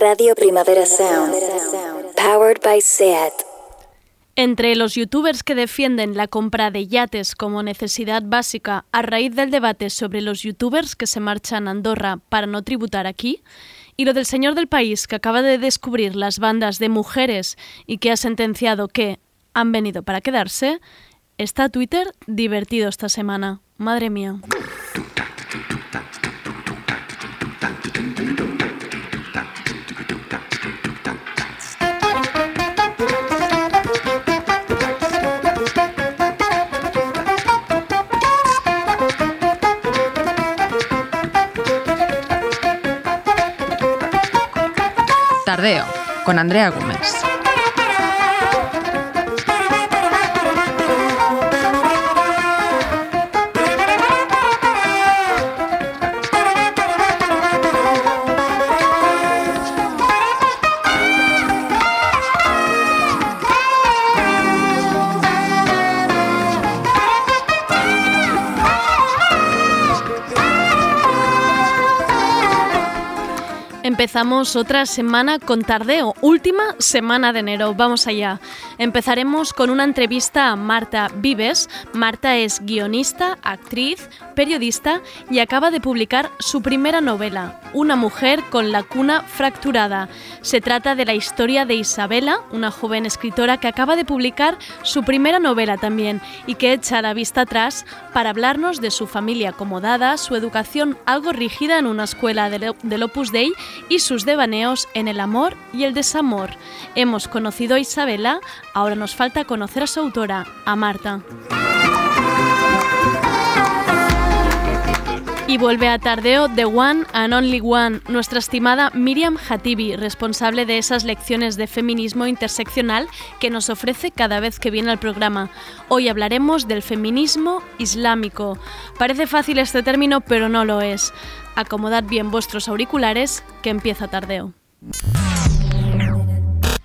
Radio Primavera Sound. Powered by SEAT. Entre los youtubers que defienden la compra de yates como necesidad básica a raíz del debate sobre los youtubers que se marchan a Andorra para no tributar aquí, y lo del señor del país que acaba de descubrir las bandas de mujeres y que ha sentenciado que han venido para quedarse, está Twitter divertido esta semana. Madre mía. Con Andrea Gómez. Empezamos otra semana con tardeo, última semana de enero. Vamos allá. Empezaremos con una entrevista a Marta Vives. Marta es guionista, actriz, periodista y acaba de publicar su primera novela, Una mujer con la cuna fracturada. Se trata de la historia de Isabela, una joven escritora que acaba de publicar su primera novela también y que echa la vista atrás para hablarnos de su familia acomodada, su educación algo rígida en una escuela del Opus Dei y sus devaneos en el amor y el desamor. Hemos conocido a Isabela, ahora nos falta conocer a su autora, a Marta. Y vuelve a Tardeo The One and Only One, nuestra estimada Miriam Hatibi, responsable de esas lecciones de feminismo interseccional que nos ofrece cada vez que viene al programa. Hoy hablaremos del feminismo islámico. Parece fácil este término, pero no lo es. Acomodad bien vuestros auriculares, que empieza Tardeo.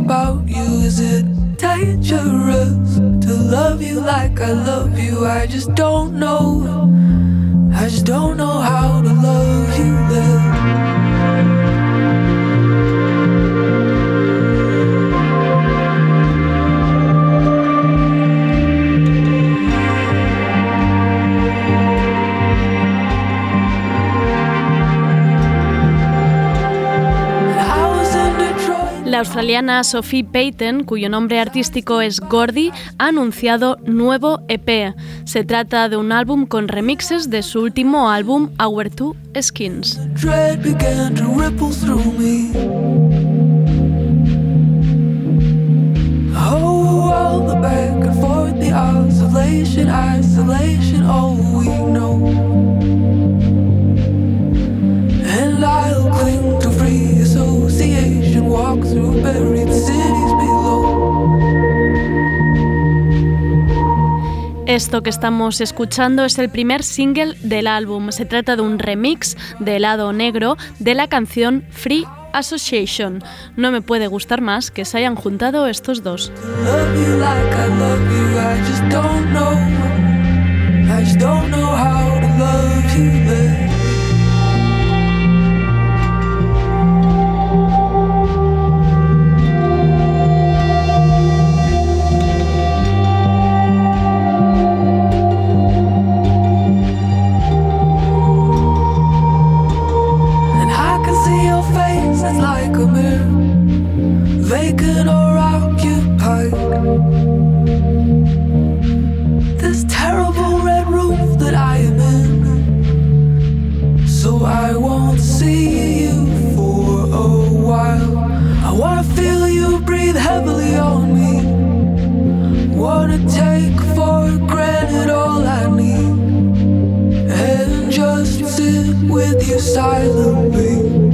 about you. Is it dangerous to love you like I love you? I just don't know. I just don't know how to love you. Australiana Sophie Payton, cuyo nombre artístico es Gordy, ha anunciado nuevo EP. Se trata de un álbum con remixes de su último álbum Our Two Skins. Cling to free association, walk through buried cities below. Esto que estamos escuchando es el primer single del álbum. Se trata de un remix de lado negro de la canción Free Association. No me puede gustar más que se hayan juntado estos dos. I just don't know how to love you. dancing with you silently.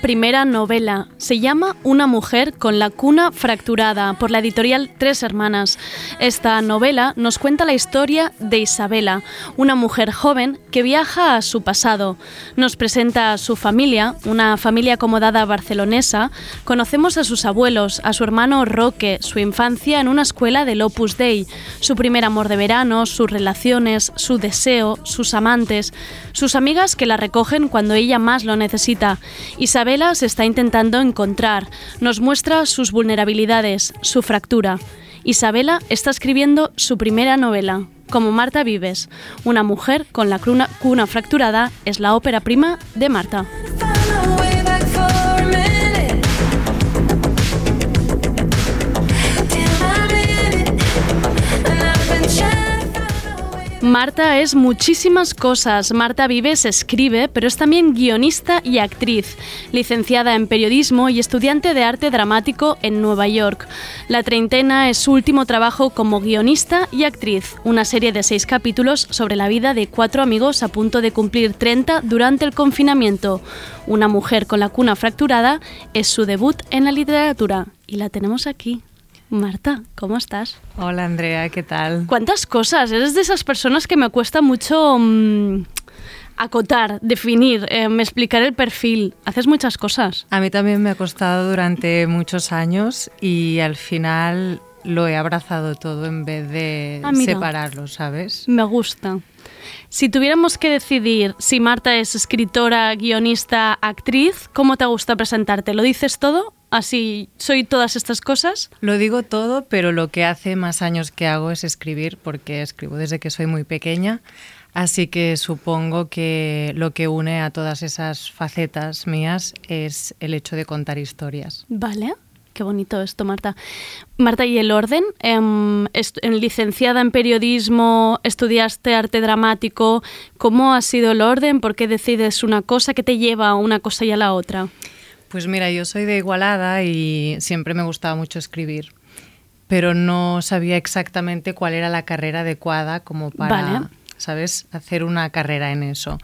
Primera novela. Se llama Una mujer con la cuna fracturada por la editorial Tres Hermanas. Esta novela nos cuenta la historia de Isabela, una mujer joven que viaja a su pasado. Nos presenta a su familia, una familia acomodada barcelonesa. Conocemos a sus abuelos, a su hermano Roque, su infancia en una escuela del Opus Dei, su primer amor de verano, sus relaciones, su deseo, sus amantes, sus amigas que la recogen cuando ella más lo necesita. Isabela se está intentando encontrar, nos muestra sus vulnerabilidades, su fractura. Isabela está escribiendo su primera novela. Como Marta Vives, una mujer con la cuna, fracturada, es la ópera prima de Marta. Marta es muchísimas cosas. Marta Vives escribe, pero es también guionista y actriz, licenciada en periodismo y estudiante de arte dramático en Nueva York. La treintena es su último trabajo como guionista y actriz, una serie de seis capítulos sobre la vida de cuatro amigos a punto de cumplir 30 durante el confinamiento. Una mujer con la cuna fracturada es su debut en la literatura y la tenemos aquí. Marta, ¿cómo estás? Hola Andrea, ¿qué tal? ¿Cuántas cosas? Eres de esas personas que me cuesta mucho mm, acotar, definir, eh, me explicar el perfil. Haces muchas cosas. A mí también me ha costado durante muchos años y al final lo he abrazado todo en vez de Ah, separarlo, ¿sabes? Me gusta. Si tuviéramos que decidir si Marta es escritora, guionista, actriz, ¿cómo te gusta presentarte? ¿Lo dices todo? Así, soy todas estas cosas. Lo digo todo, pero lo que hace más años que hago es escribir, porque escribo desde que soy muy pequeña. Así que supongo que lo que une a todas esas facetas mías es el hecho de contar historias. Vale. Qué bonito esto, Marta. Marta, ¿y el orden? Em, en licenciada en periodismo, estudiaste arte dramático. ¿Cómo ha sido el orden? ¿Por qué decides una cosa? ¿Qué te lleva a una cosa y a la otra? Pues mira, yo soy de Igualada y siempre me gustaba mucho escribir, pero no sabía exactamente cuál era la carrera adecuada como para, Vale. ¿sabes?, hacer una carrera en eso.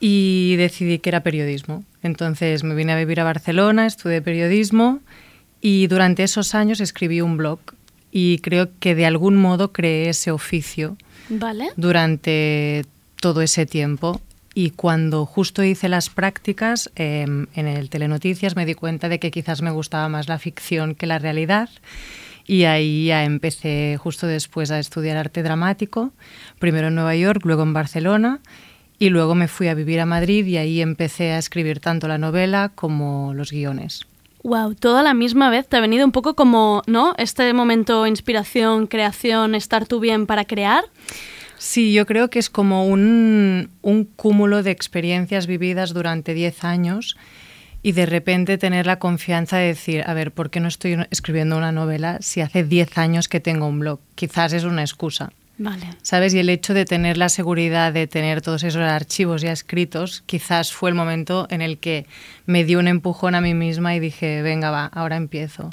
Y decidí que era periodismo. Entonces me vine a vivir a Barcelona, estudié periodismo y durante esos años escribí un blog y creo que de algún modo creé ese oficio Vale. durante todo ese tiempo. Y cuando justo hice las prácticas eh, en el Telenoticias me di cuenta de que quizás me gustaba más la ficción que la realidad. Y ahí ya empecé justo después a estudiar arte dramático, primero en Nueva York, luego en Barcelona. Y luego me fui a vivir a Madrid y ahí empecé a escribir tanto la novela como los guiones. Wow, toda la misma vez te ha venido un poco como, ¿no? Este momento, inspiración, creación, estar tú bien para crear. Sí, yo creo que es como un, un cúmulo de experiencias vividas durante 10 años y de repente tener la confianza de decir, a ver, ¿por qué no estoy escribiendo una novela si hace 10 años que tengo un blog? Quizás es una excusa. Vale. ¿Sabes? Y el hecho de tener la seguridad de tener todos esos archivos ya escritos, quizás fue el momento en el que me dio un empujón a mí misma y dije, venga, va, ahora empiezo.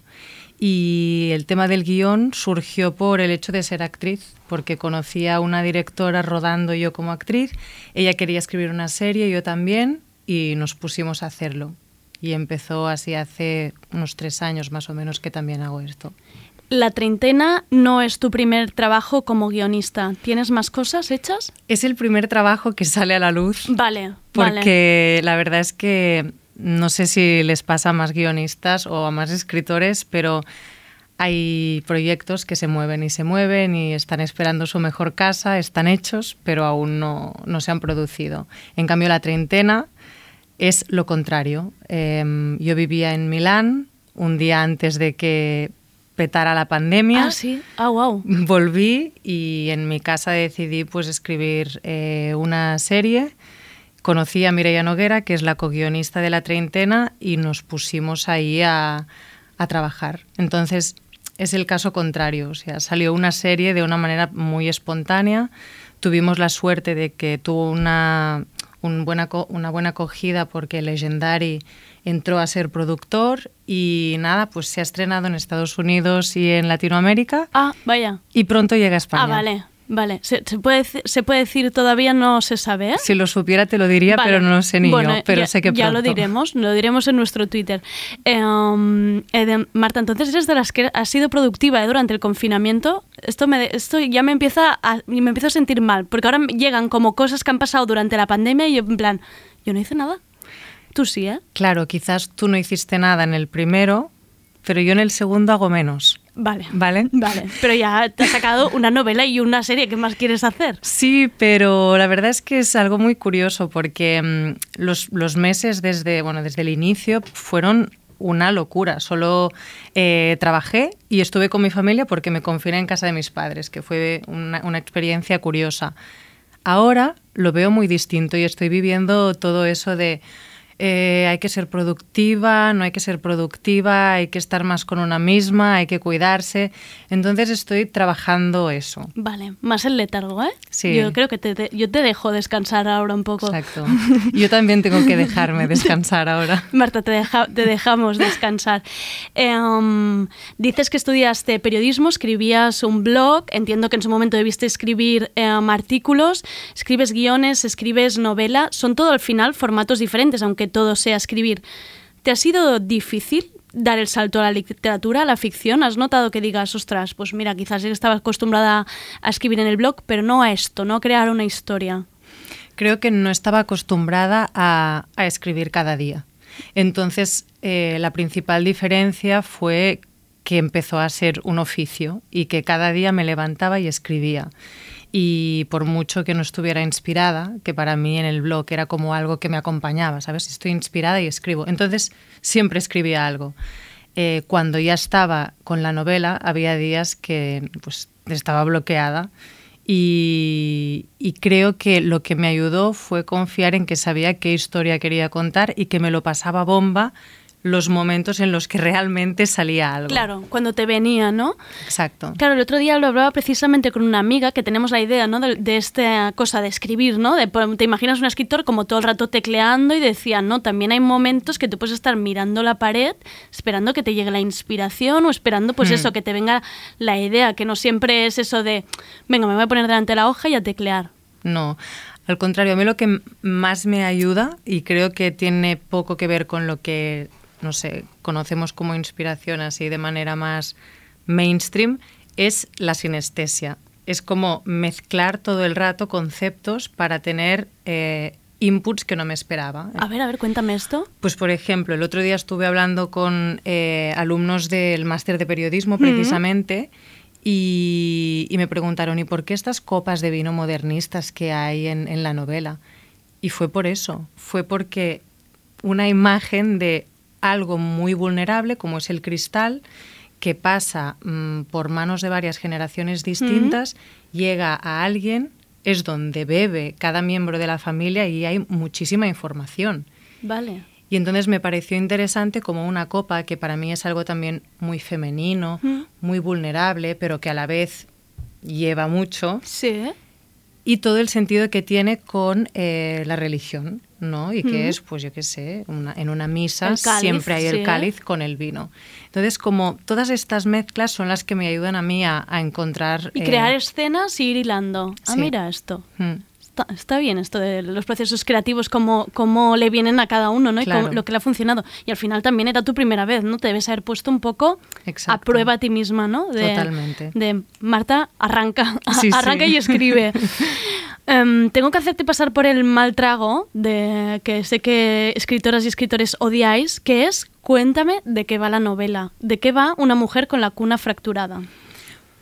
Y el tema del guion surgió por el hecho de ser actriz, porque conocí a una directora rodando yo como actriz, ella quería escribir una serie, yo también, y nos pusimos a hacerlo. Y empezó así hace unos tres años más o menos que también hago esto. La treintena no es tu primer trabajo como guionista. ¿Tienes más cosas hechas? Es el primer trabajo que sale a la luz. Vale, vale. Porque la verdad es que no sé si les pasa a más guionistas o a más escritores, pero hay proyectos que se mueven y se mueven y están esperando su mejor casa, están hechos, pero aún no, no se han producido. En cambio, la treintena es lo contrario. Eh, yo vivía en Milán un día antes de que petara la pandemia. Ah, sí. Ah, wow. Volví y en mi casa decidí pues escribir eh, una serie. Conocí a Mireia Noguera, que es la co-guionista de La Treintena, y nos pusimos ahí a, a trabajar. Entonces, es el caso contrario. O sea, salió una serie de una manera muy espontánea. Tuvimos la suerte de que tuvo una, un buena, una buena acogida porque Legendary entró a ser productor y nada, pues se ha estrenado en Estados Unidos y en Latinoamérica Ah, vaya. y pronto llega a España. Ah, vale. Vale, ¿Se, se puede, se puede decir todavía no se sabe? ¿eh? Si lo supiera te lo diría, Vale. pero no lo sé ni Bueno, yo, pero ya, sé que ya lo pronto. diremos, lo diremos en nuestro Twitter. Eh, um, eh, de- Marta, entonces eres de las que has sido productiva ¿eh? durante el confinamiento. Esto, me, esto ya me empieza a, me empiezo a sentir mal, porque ahora llegan como cosas que han pasado durante la pandemia y yo en plan, yo no hice nada. Tú sí, ¿eh? Claro, quizás tú no hiciste nada en el primero, pero yo en el segundo hago menos. Vale. ¿Vale? Vale, pero ya te has sacado una novela y una serie. ¿Qué más quieres hacer? Sí, pero la verdad es que es algo muy curioso porque mm, los, los meses desde, bueno, desde el inicio fueron una locura. Solo eh, trabajé y estuve con mi familia porque me confiné en casa de mis padres, que fue una, una experiencia curiosa. Ahora lo veo muy distinto y estoy viviendo todo eso de eh, hay que ser productiva, no hay que ser productiva, hay que estar más con una misma, hay que cuidarse. Entonces estoy trabajando eso. Vale, más el letargo, ¿eh? Sí. Yo creo que te, te- yo te dejo descansar ahora un poco. Exacto. Yo también tengo que dejarme descansar ahora. Marta, te, deja- te dejamos descansar. Eh, um, dices que estudiaste periodismo, escribías un blog, entiendo que en su momento debiste escribir eh, um, artículos, escribes guiones, escribes novela, son todo al final formatos diferentes, aunque todo sea escribir. ¿Te ha sido difícil dar el salto a la literatura, a la ficción? ¿Has notado que digas, ostras, pues mira, quizás estaba acostumbrada a escribir en el blog, pero no a esto, no a crear una historia? Creo que no estaba acostumbrada a, a escribir cada día. Entonces, eh, la principal diferencia fue que empezó a ser un oficio y que cada día me levantaba y escribía. Y por mucho que no estuviera inspirada, que para mí en el blog era como algo que me acompañaba, ¿sabes? Estoy inspirada y escribo. Entonces, siempre escribía algo. Eh, cuando ya estaba con la novela, había días que pues, estaba bloqueada y, y creo que lo que me ayudó fue confiar en que sabía qué historia quería contar y que me lo pasaba bomba los momentos en los que realmente salía algo. Claro, cuando te venía, ¿no? Exacto. Claro, el otro día lo hablaba precisamente con una amiga que tenemos la idea, ¿no? De, de esta cosa de escribir, ¿no? De, por- te imaginas un escritor como todo el rato tecleando y decía, no, también hay momentos que tú puedes estar mirando la pared, esperando que te llegue la inspiración o esperando, pues Hmm. eso, que te venga la idea, que no siempre es eso de, venga, me voy a poner delante de la hoja y a teclear. No, al contrario, a mí lo que más me ayuda y creo que tiene poco que ver con lo que, no sé, conocemos como inspiración así de manera más mainstream, es la sinestesia. Es como mezclar todo el rato conceptos para tener eh, inputs que no me esperaba. A ver, a ver, cuéntame esto. Pues, por ejemplo, el otro día estuve hablando con eh, alumnos del máster de periodismo, precisamente, y, y me preguntaron, ¿y por qué estas copas de vino modernistas que hay en, en la novela? Y fue por eso, fue porque una imagen de algo muy vulnerable, como es el cristal, que pasa mm, por manos de varias generaciones distintas, llega a alguien, es donde bebe cada miembro de la familia y hay muchísima información. Vale. Y entonces me pareció interesante como una copa, que para mí es algo también muy femenino, muy vulnerable, pero que a la vez lleva mucho, Sí. Y todo el sentido que tiene con eh, la religión, ¿no? Y que es, pues yo qué sé, una- en una misa cáliz, siempre hay sí. el cáliz con el vino. Entonces, como todas estas mezclas son las que me ayudan a mí a, a encontrar... Y eh, crear escenas y ir hilando. Ah, mira esto. mm, Está, está bien esto de los procesos creativos, cómo, cómo le vienen a cada uno, ¿no? Y cómo- lo que le ha funcionado. Y al final también era tu primera vez, ¿no? Te debes haber puesto un poco a prueba a ti misma, ¿no? De, Totalmente. De Marta, arranca, Sí, sí. arranca y escribe. Em, tengo que hacerte pasar por el mal trago de que sé que escritoras y escritores odiáis, que es cuéntame de qué va la novela, de qué va una mujer con la cuna fracturada.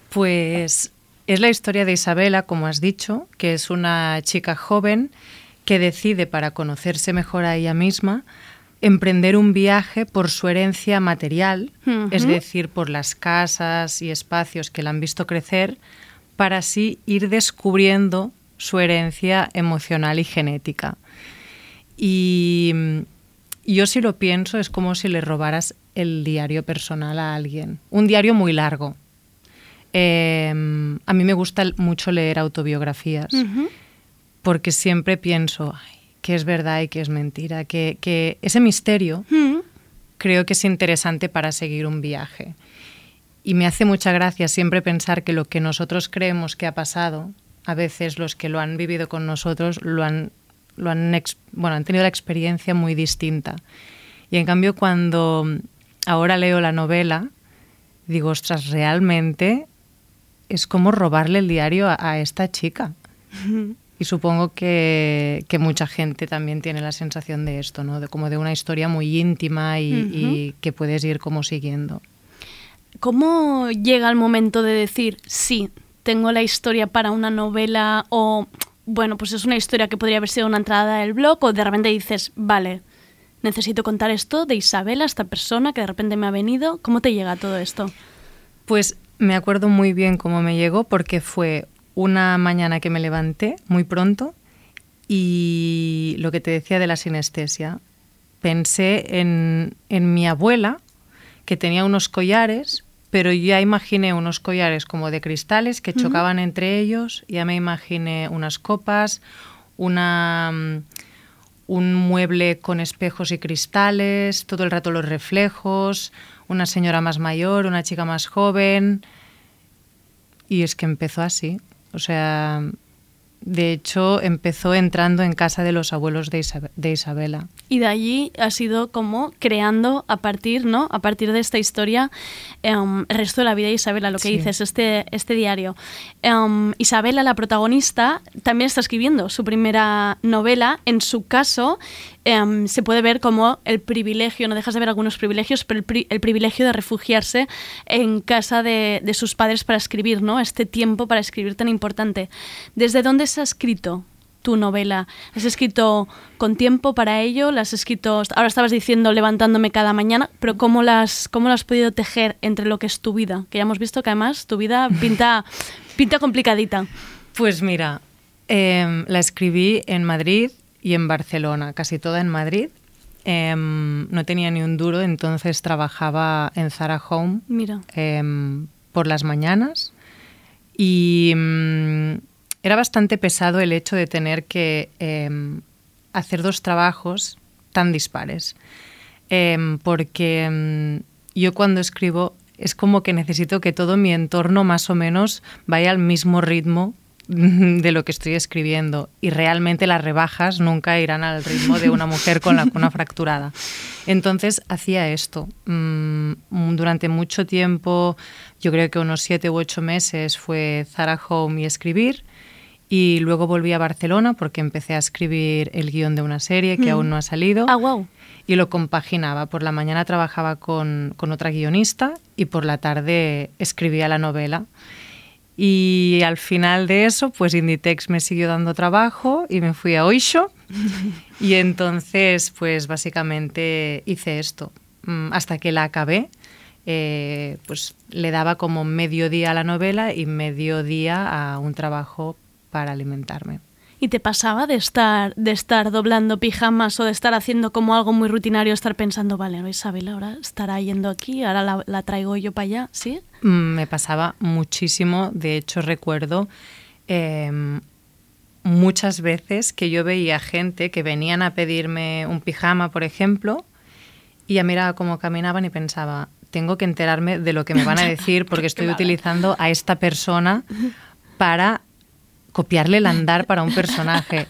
Pues es la historia de Isabela, como has dicho, que es una chica joven que decide, para conocerse mejor a ella misma, emprender un viaje por su herencia material, es decir, por las casas y espacios que la han visto crecer, para así ir descubriendo su herencia emocional y genética. Y yo si lo pienso es como si le robaras el diario personal a alguien. Un diario muy largo. Eh, a mí me gusta mucho leer autobiografías porque siempre pienso ay, que es verdad y que es mentira, que, que ese misterio Mm. creo que es interesante para seguir un viaje. y me hace mucha gracia siempre pensar que lo que nosotros creemos que ha pasado, a veces los que lo han vivido con nosotros lo han, lo han, bueno, han tenido la experiencia muy distinta. Y en cambio cuando ahora leo la novela, digo, ostras, realmente es como robarle el diario a, esta chica. Y supongo que, que, mucha gente también tiene la sensación de esto, ¿no? De como de una historia muy íntima y, y que puedes ir como siguiendo. ¿Cómo llega el momento de decir, sí, tengo la historia para una novela o, bueno, pues es una historia que podría haber sido una entrada del blog o de repente dices, vale, necesito contar esto de Isabela, esta persona que de repente me ha venido. ¿Cómo te llega todo esto? Pues me acuerdo muy bien cómo me llegó porque fue una mañana que me levanté muy pronto y lo que te decía de la sinestesia. Pensé en, en mi abuela que tenía unos collares, pero ya imaginé unos collares como de cristales que chocaban entre ellos, ya me imaginé unas copas, una, mm, un mueble con espejos y cristales, todo el rato los reflejos, una señora más mayor, una chica más joven. Y es que empezó así. O sea, de hecho, empezó entrando en casa de los abuelos de, Isabela. Y de allí ha sido como creando a partir, ¿no? A partir de esta historia, em, el resto de la vida de Isabela, lo que dices, este, este diario. Em, Isabela, la protagonista, también está escribiendo su primera novela. En su caso, Em, se puede ver como el privilegio, no dejas de ver algunos privilegios, pero el, privilegio de refugiarse en casa de, sus padres para escribir, ¿no? Este tiempo para escribir tan importante. ¿Desde dónde se ha escrito tu novela? ¿Has escrito con tiempo para ello? ¿La has escrito, ahora estabas diciendo levantándome cada mañana, pero ¿cómo las, cómo lo has podido tejer entre lo que es tu vida? Que ya hemos visto que además tu vida pinta, pinta complicadita. Pues mira, em, la escribí en Madrid y en Barcelona, casi toda en Madrid. Em, no tenía ni un duro, entonces trabajaba en Zara Home Mira. Em, por las mañanas y mm, era bastante pesado el hecho de tener que em, hacer dos trabajos tan dispares, porque mm, yo cuando escribo es como que necesito que todo mi entorno más o menos vaya al mismo ritmo de lo que estoy escribiendo y realmente las rebajas nunca irán al ritmo de una mujer con la cuna fracturada. Entonces hacía esto. Mm, durante mucho tiempo, yo creo que unos siete u ocho meses fue Zara Home y escribir y luego volví a Barcelona porque empecé a escribir el guion de una serie que mm. aún no ha salido. Ah, wow. Y lo compaginaba. Por la mañana trabajaba con, con otra guionista y por la tarde escribía la novela. Y al final de eso, pues Inditex me siguió dando trabajo y me fui a Oisho. y entonces, pues básicamente hice esto. Mm, hasta que la acabé, eh, pues le daba como medio día a la novela y medio día a un trabajo para alimentarme. ¿Y te pasaba de estar, de estar doblando pijamas o de estar haciendo como algo muy rutinario, estar pensando, vale, Isabel ahora estará yendo aquí, ahora la, traigo yo para allá? ¿Sí? Mm, me pasaba muchísimo. De hecho, recuerdo em, muchas veces que yo veía gente que venían a pedirme un pijama, por ejemplo, y ya miraba cómo caminaban y pensaba, tengo que enterarme de lo que me van a decir porque estoy utilizando a esta persona para copiarle el andar para un personaje.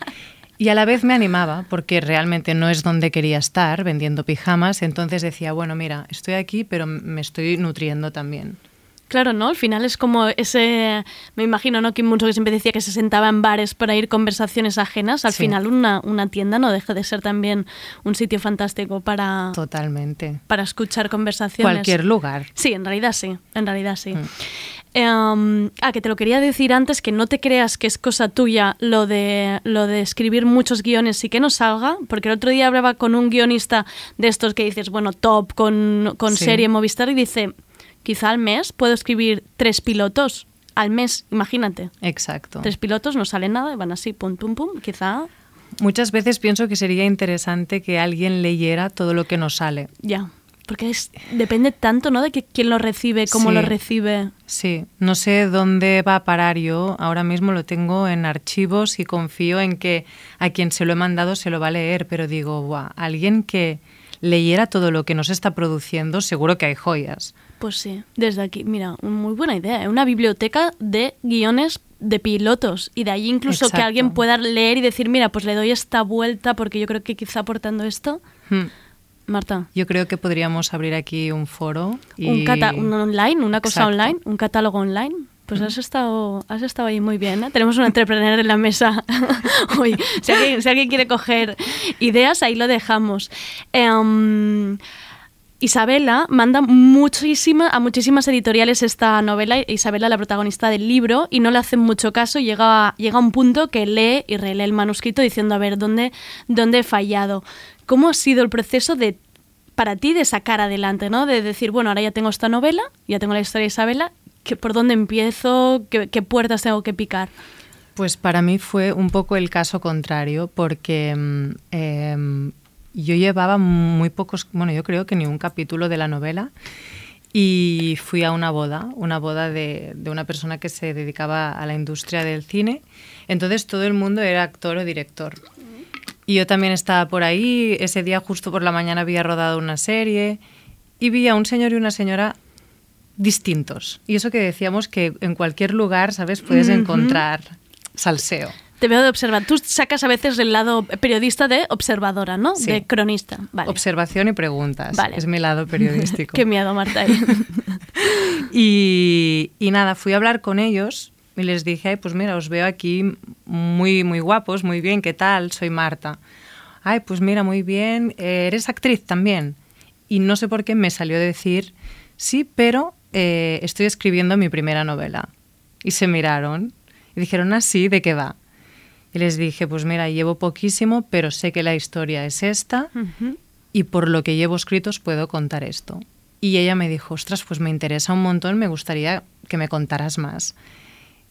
Y a la vez me animaba, porque realmente no es donde quería estar, vendiendo pijamas. Entonces decía, bueno, mira, estoy aquí, pero me estoy nutriendo también. Claro, ¿no? Al final es como ese, me imagino, ¿no? Kim mucho que siempre decía que se sentaba en bares para ir conversaciones ajenas. Al final una, una, tienda no deja de ser también un sitio fantástico para... Totalmente. Para escuchar conversaciones. Cualquier lugar. Sí, en realidad sí, en realidad sí. Mm. Em, ah, que te lo quería decir antes, que no te creas que es cosa tuya lo de, lo de escribir muchos guiones y que no salga, porque el otro día hablaba con un guionista de estos que dices, bueno, top, con, con serie Movistar, y dice, quizá al mes puedo escribir tres pilotos. Al mes, imagínate. Exacto. Tres pilotos, no sale nada, van así, pum, pum, pum, quizá... Muchas veces pienso que sería interesante que alguien leyera todo lo que nos sale. Ya. Porque es, depende tanto, ¿no? De que quién lo recibe, cómo lo recibe. Sí, no sé dónde va a parar yo. Ahora mismo lo tengo en archivos y confío en que a quien se lo he mandado se lo va a leer, pero digo, Buah, alguien que leyera todo lo que nos está produciendo, seguro que hay joyas. Pues sí, desde aquí, mira, muy buena idea. ¿eh? Una biblioteca de guiones de pilotos y de ahí incluso que Exacto. alguien pueda leer y decir, mira, pues le doy esta vuelta porque yo creo que quizá aportando esto, Hmm. Marta, Yo creo que podríamos abrir aquí un foro. Y... un, cata un online, una cosa Exacto. online, un catálogo online. Pues has estado, has estado ahí muy bien. ¿eh? Tenemos un entrepreneur en la mesa hoy. Si alguien, si alguien quiere coger ideas, ahí lo dejamos. Em, Isabela manda muchísima, a muchísimas editoriales esta novela, Isabela la protagonista del libro, y no le hacen mucho caso, llega, a- llega a un punto que lee y relee el manuscrito diciendo, a ver, ¿dónde, dónde he fallado? ¿Cómo ha sido el proceso de para ti de sacar adelante, ¿no? De decir, bueno, ahora ya tengo esta novela, ya tengo la historia de Isabela, ¿qué- ¿por dónde empiezo? ¿Qué, qué puertas tengo que picar? Pues para mí fue un poco el caso contrario, porque mm, em, yo llevaba muy pocos, bueno, yo creo que ni un capítulo de la novela, y fui a una boda, una boda de, de una persona que se dedicaba a la industria del cine. Entonces todo el mundo era actor o director. Y yo también estaba por ahí, ese día justo por la mañana había rodado una serie y vi a un señor y una señora distintos. Y eso que decíamos que en cualquier lugar, ¿sabes? Puedes encontrar salseo. Te veo de observar. Tú sacas a veces el lado periodista de observadora, ¿no? Sí. De cronista. Vale. Observación y preguntas. Vale. Es mi lado periodístico. Qué miedo, Marta. ahí. Y, y nada, fui a hablar con ellos y les dije, Ay, pues mira, os veo aquí muy, muy guapos, muy bien, ¿qué tal? Soy Marta. Ay, pues mira, muy bien, eh, eres actriz también. Y no sé por qué me salió decir, sí, pero eh, estoy escribiendo mi primera novela. Y se miraron y dijeron, ah, sí, ¿de qué va? Y les dije, pues mira, llevo poquísimo, pero sé que la historia es esta y por lo que llevo escrito os puedo contar esto. Y ella me dijo, ostras, pues me interesa un montón, me gustaría que me contaras más.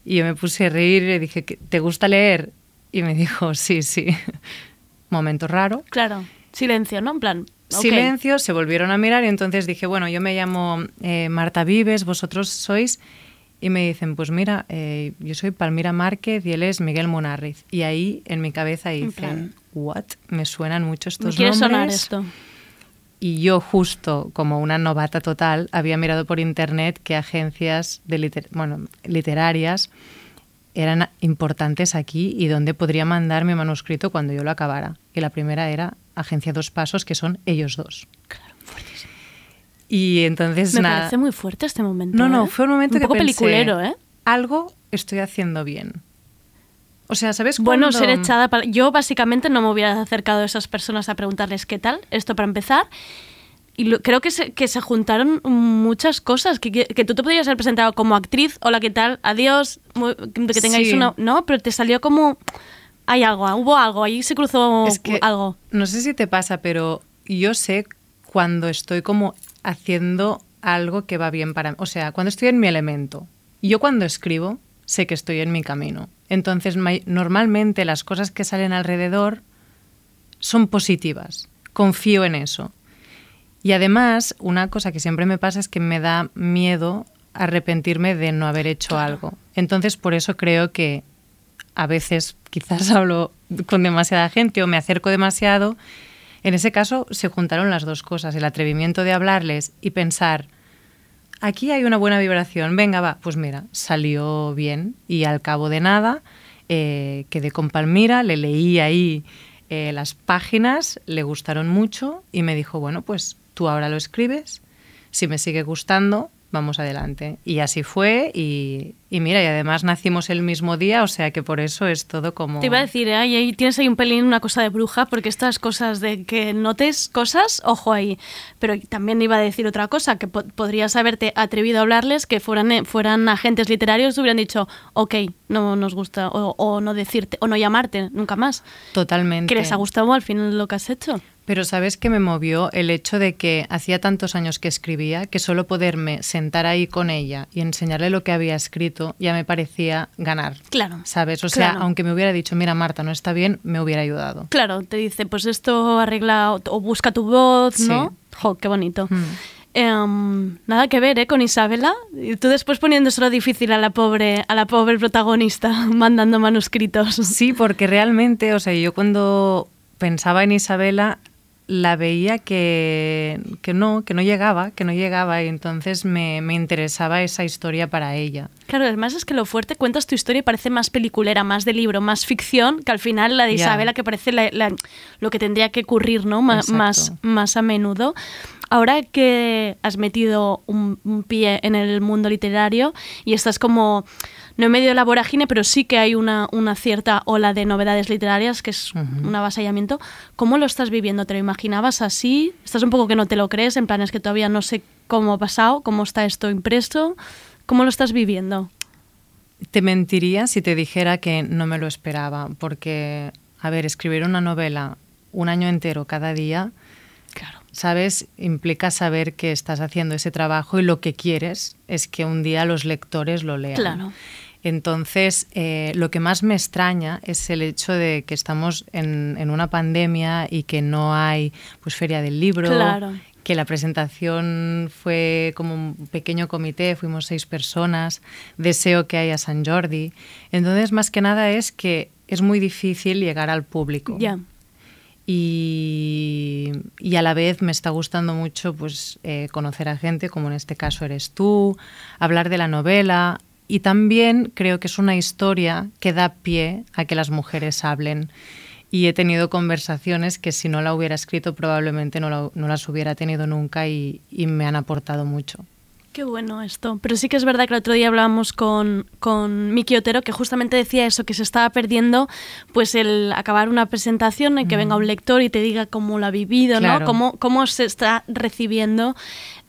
Y yo me puse a reír y le dije, "¿Qué- ¿te gusta leer? Y me dijo, sí, sí. Momento raro. Claro. Silencio, ¿no? En plan. Silencio, se volvieron a mirar y entonces dije, bueno, yo me llamo eh, Marta Vives, vosotros sois... Y me dicen, pues mira, eh, yo soy Palmira Márquez y él es Miguel Munarriz. Y ahí en mi cabeza En hice, plan. ¿what? Me suenan mucho estos nombres. sonar esto. Y yo justo, como una novata total, había mirado por internet que agencias de liter- bueno, literarias eran importantes aquí y dónde podría mandar mi manuscrito cuando yo lo acabara. Y la primera era Agencia Dos Pasos, que son ellos dos. Y entonces Me nada. parece muy fuerte este momento. No, no, ¿eh? fue un momento un que poco pensé, peliculero, ¿eh? Algo estoy haciendo bien. O sea, ¿sabes Bueno, cuando- ser echada para... Yo básicamente no me hubiera acercado a esas personas a preguntarles qué tal, esto para empezar. Y lo- creo que se, que se juntaron muchas cosas, que, que, que tú te podrías haber presentado como actriz, hola, ¿qué tal? Adiós, muy- que tengáis Sí. No, pero te salió como... Hay algo, hubo algo, ahí se cruzó Es que algo. No sé si te pasa, pero yo sé cuando estoy como haciendo algo que va bien para mí. O sea, cuando estoy en mi elemento. Yo cuando escribo sé que estoy en mi camino. Entonces, ma- normalmente las cosas que salen alrededor son positivas. Confío en eso. Y además, una cosa que siempre me pasa es que me da miedo arrepentirme de no haber hecho algo. Entonces, por eso creo que a veces quizás hablo con demasiada gente o me acerco demasiado. En ese caso se juntaron las dos cosas, el atrevimiento de hablarles y pensar, aquí hay una buena vibración, venga, va, pues mira, salió bien y al cabo de nada eh, quedé con Palmira, le leí ahí eh, las páginas, le gustaron mucho y me dijo, bueno, pues tú ahora lo escribes, si me sigue gustando, vamos adelante. Y así fue y, y mira, y además nacimos el mismo día, o sea que por eso es todo como... Te iba a decir, ¿eh? ahí, ahí tienes ahí un pelín una cosa de bruja, porque estas cosas de que notes cosas, ojo ahí. Pero también iba a decir otra cosa, que po- podrías haberte atrevido a hablarles, que fueran, eh, fueran agentes literarios, te hubieran dicho, ok, no nos gusta, o, o no decirte, o no llamarte nunca más. Totalmente. Que les ha gustado al final lo que has hecho. Pero sabes que me movió el hecho de que hacía tantos años que escribía que solo poderme sentar ahí con ella y enseñarle lo que había escrito ya me parecía ganar. Claro. ¿Sabes? O sea, Claro. aunque me hubiera dicho, mira Marta, no está bien, me hubiera ayudado. Claro, te dice, pues esto arregla o, busca tu voz, ¿no? Sí. Jo, qué bonito. Mm. Em, nada que ver, ¿eh? Con Isabela. Y tú después poniéndoselo difícil a la pobre, a la pobre protagonista, mandando manuscritos. Sí, porque realmente, o sea, yo cuando pensaba en Isabela, la veía que, que, no, que no llegaba, que no llegaba y entonces me, me, interesaba esa historia para ella. Claro, además es que lo fuerte cuentas tu historia y parece más peliculera, más de libro, más ficción, que al final la de Isabela que parece la, la, lo que tendría que ocurrir ¿no? más, más, más, a menudo. Ahora que has metido un, un pie en el mundo literario y estás como no en medio de la vorágine, pero sí que hay una, una cierta ola de novedades literarias, que es uh -huh. un avasallamiento. ¿Cómo lo estás viviendo? ¿Te lo imaginabas así? ¿Estás un poco que no te lo crees? En plan, es que todavía no sé cómo ha pasado, cómo está esto impreso. ¿Cómo lo estás viviendo? Te mentiría si te dijera que no me lo esperaba, porque, a ver, escribir una novela un año entero cada día, claro. ¿sabes? Implica saber que estás haciendo ese trabajo y lo que quieres es que un día los lectores lo lean. Claro. Entonces, eh, lo que más me extraña es el hecho de que estamos en, en, una pandemia y que no hay pues feria del libro, claro. que la presentación fue como un pequeño comité, fuimos seis personas, deseo que haya San Jordi. Entonces, más que nada es que es muy difícil llegar al público. Yeah. Y, y, a la vez me está gustando mucho pues, eh, conocer a gente, como en este caso eres tú, hablar de la novela, y también creo que es una historia que da pie a que las mujeres hablen. Y he tenido conversaciones que si no la hubiera escrito probablemente no, la, no las hubiera tenido nunca y, y, me han aportado mucho. Qué bueno esto. Pero sí que es verdad que el otro día hablábamos con, con Miki Otero que justamente decía eso, que se estaba perdiendo pues el acabar una presentación y que mm. venga un lector y te diga cómo lo ha vivido, claro. ¿no? Cómo, cómo se está recibiendo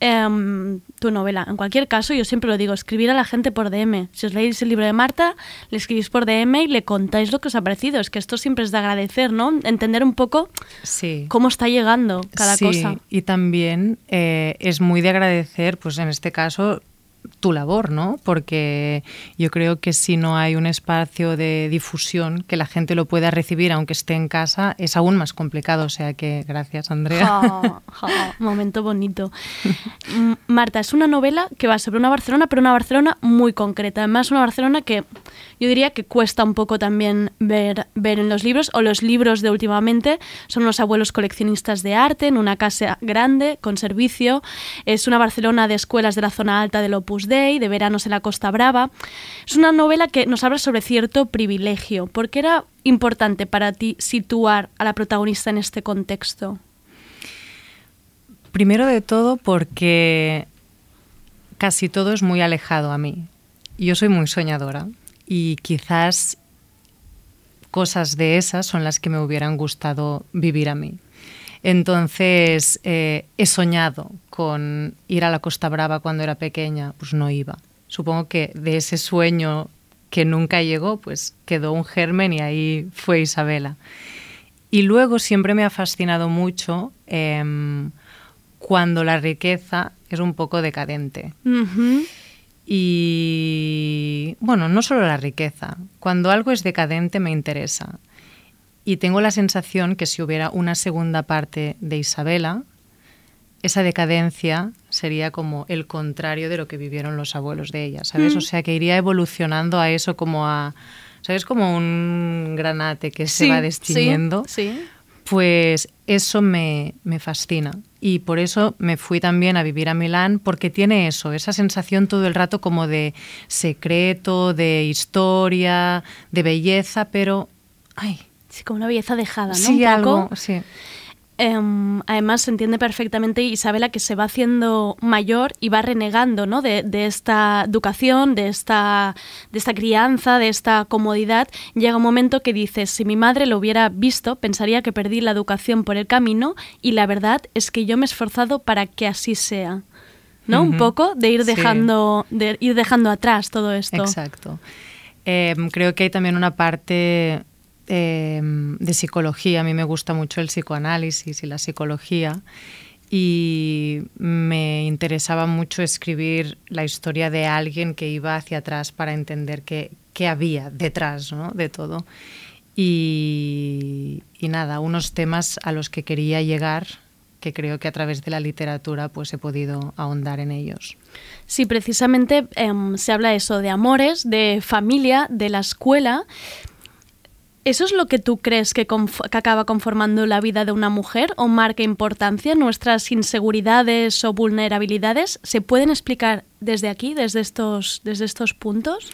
eh, tu novela. En cualquier caso, yo siempre lo digo, escribir a la gente por DM. Si os leéis el libro de Marta, le escribís por DM y le contáis lo que os ha parecido. Es que esto siempre es de agradecer, ¿no? Entender un poco sí. cómo está llegando cada sí. cosa. Y también eh, es muy de agradecer, pues en este caso, tu labor, ¿no? Porque yo creo que si no hay un espacio de difusión que la gente lo pueda recibir aunque esté en casa, es aún más complicado. O sea que gracias, Andrea. Momento bonito. Marta, es una novela que va sobre una Barcelona, pero una Barcelona muy concreta. Además, una Barcelona que yo diría que cuesta un poco también ver, ver en los libros, o los libros de últimamente son unos abuelos coleccionistas de arte en una casa grande, con servicio. Es una Barcelona de escuelas de la zona alta del Opus De veranos en la Costa Brava. Es una novela que nos habla sobre cierto privilegio. ¿Por qué era importante para ti situar a la protagonista en este contexto? Primero de todo porque casi todo es muy alejado a mí. Yo soy muy soñadora y quizás cosas de esas son las que me hubieran gustado vivir a mí. Entonces, eh, he soñado con ir a la Costa Brava cuando era pequeña, pues no iba. Supongo que de ese sueño que nunca llegó, pues quedó un germen y ahí fue Isabela. Y luego siempre me ha fascinado mucho eh, cuando la riqueza es un poco decadente. Uh -huh. Y bueno, no solo la riqueza, cuando algo es decadente me interesa. Y tengo la sensación que si hubiera una segunda parte de Isabela, esa decadencia sería como el contrario de lo que vivieron los abuelos de ella, ¿sabes? Mm. O sea, que iría evolucionando a eso como a, ¿sabes? Como un granate que sí, se va destiniendo. Sí, sí. Pues eso me, me, fascina. Y por eso me fui también a vivir a Milán, porque tiene eso, esa sensación todo el rato como de secreto, de historia, de belleza, pero... ¡Ay! Sí, como una belleza dejada, ¿no? Sí, algo, sí. Um, además se entiende perfectamente Isabela que se va haciendo mayor y va renegando ¿no? de, de, esta educación, de esta, de esta crianza, de esta comodidad. Llega un momento que dices, si mi madre lo hubiera visto, pensaría que perdí la educación por el camino y la verdad es que yo me he esforzado para que así sea. ¿No? Uh -huh. Un poco de ir dejando, sí. de ir dejando atrás todo esto. Exacto. Eh, creo que hay también una parte eh, de psicología. A mí me gusta mucho el psicoanálisis y la psicología y me interesaba mucho escribir la historia de alguien que iba hacia atrás para entender qué, qué había detrás ¿no? de todo. Y, y, nada, unos temas a los que quería llegar que creo que a través de la literatura pues he podido ahondar en ellos. Sí, precisamente eh, se habla eso de amores, de familia, de la escuela, ¿Eso es lo que tú crees que, que, acaba conformando la vida de una mujer o marca importancia? ¿Nuestras inseguridades o vulnerabilidades se pueden explicar desde aquí, desde estos, desde estos puntos?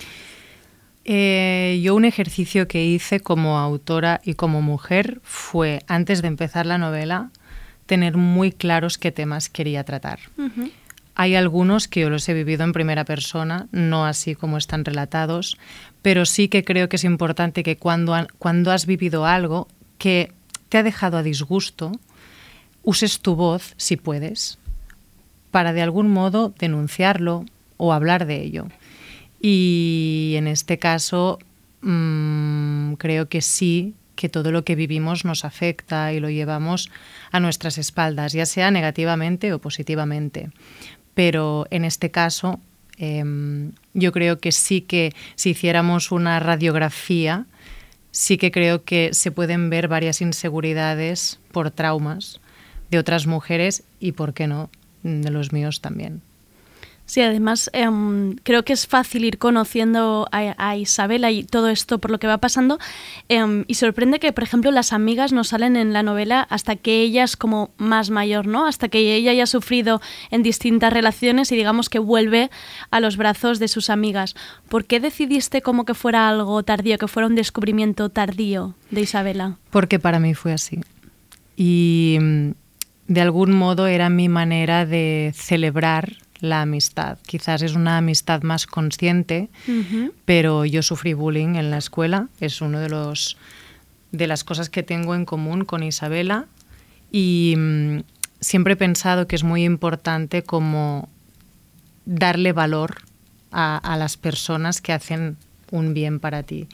Eh, yo un ejercicio que hice como autora y como mujer fue, antes de empezar la novela, tener muy claros qué temas quería tratar. Hay algunos que yo los he vivido en primera persona, no así como están relatados, pero sí que creo que es importante que cuando, cuando has vivido algo que te ha dejado a disgusto, uses tu voz, si puedes, para de algún modo denunciarlo o hablar de ello. Y en este caso mmm, creo que sí, que todo lo que vivimos nos afecta y lo llevamos a nuestras espaldas, ya sea negativamente o positivamente. Pero en este caso eh, yo creo que sí que si hiciéramos una radiografía, sí que creo que se pueden ver varias inseguridades por traumas de otras mujeres y, ¿por qué no?, de los míos también. Sí, además em, creo que es fácil ir conociendo a, Isabela y todo esto por lo que va pasando em, y sorprende que, por ejemplo, las amigas no salen en la novela hasta que ella es como más mayor, ¿no? Hasta que ella haya sufrido en distintas relaciones y digamos que vuelve a los brazos de sus amigas. ¿Por qué decidiste como que fuera algo tardío, que fuera un descubrimiento tardío de Isabela? Porque para mí fue así. Y mm, de algún modo era mi manera de celebrar la amistad. Quizás es una amistad más consciente, pero yo sufrí bullying en la escuela, es uno de los de las cosas que tengo en común con Isabela y mm, siempre he pensado que es muy importante como darle valor a, a las personas que hacen un bien para ti.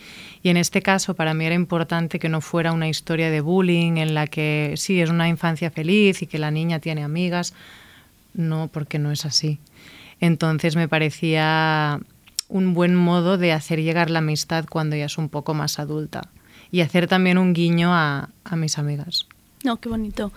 Y en este caso para mí era importante que no fuera una historia de bullying en la que sí es una infancia feliz y que la niña tiene amigas, no, porque no es así. Entonces me parecía un buen modo de hacer llegar la amistad cuando ya es un poco más adulta y hacer también un guiño a, a mis amigas. No, qué bonito.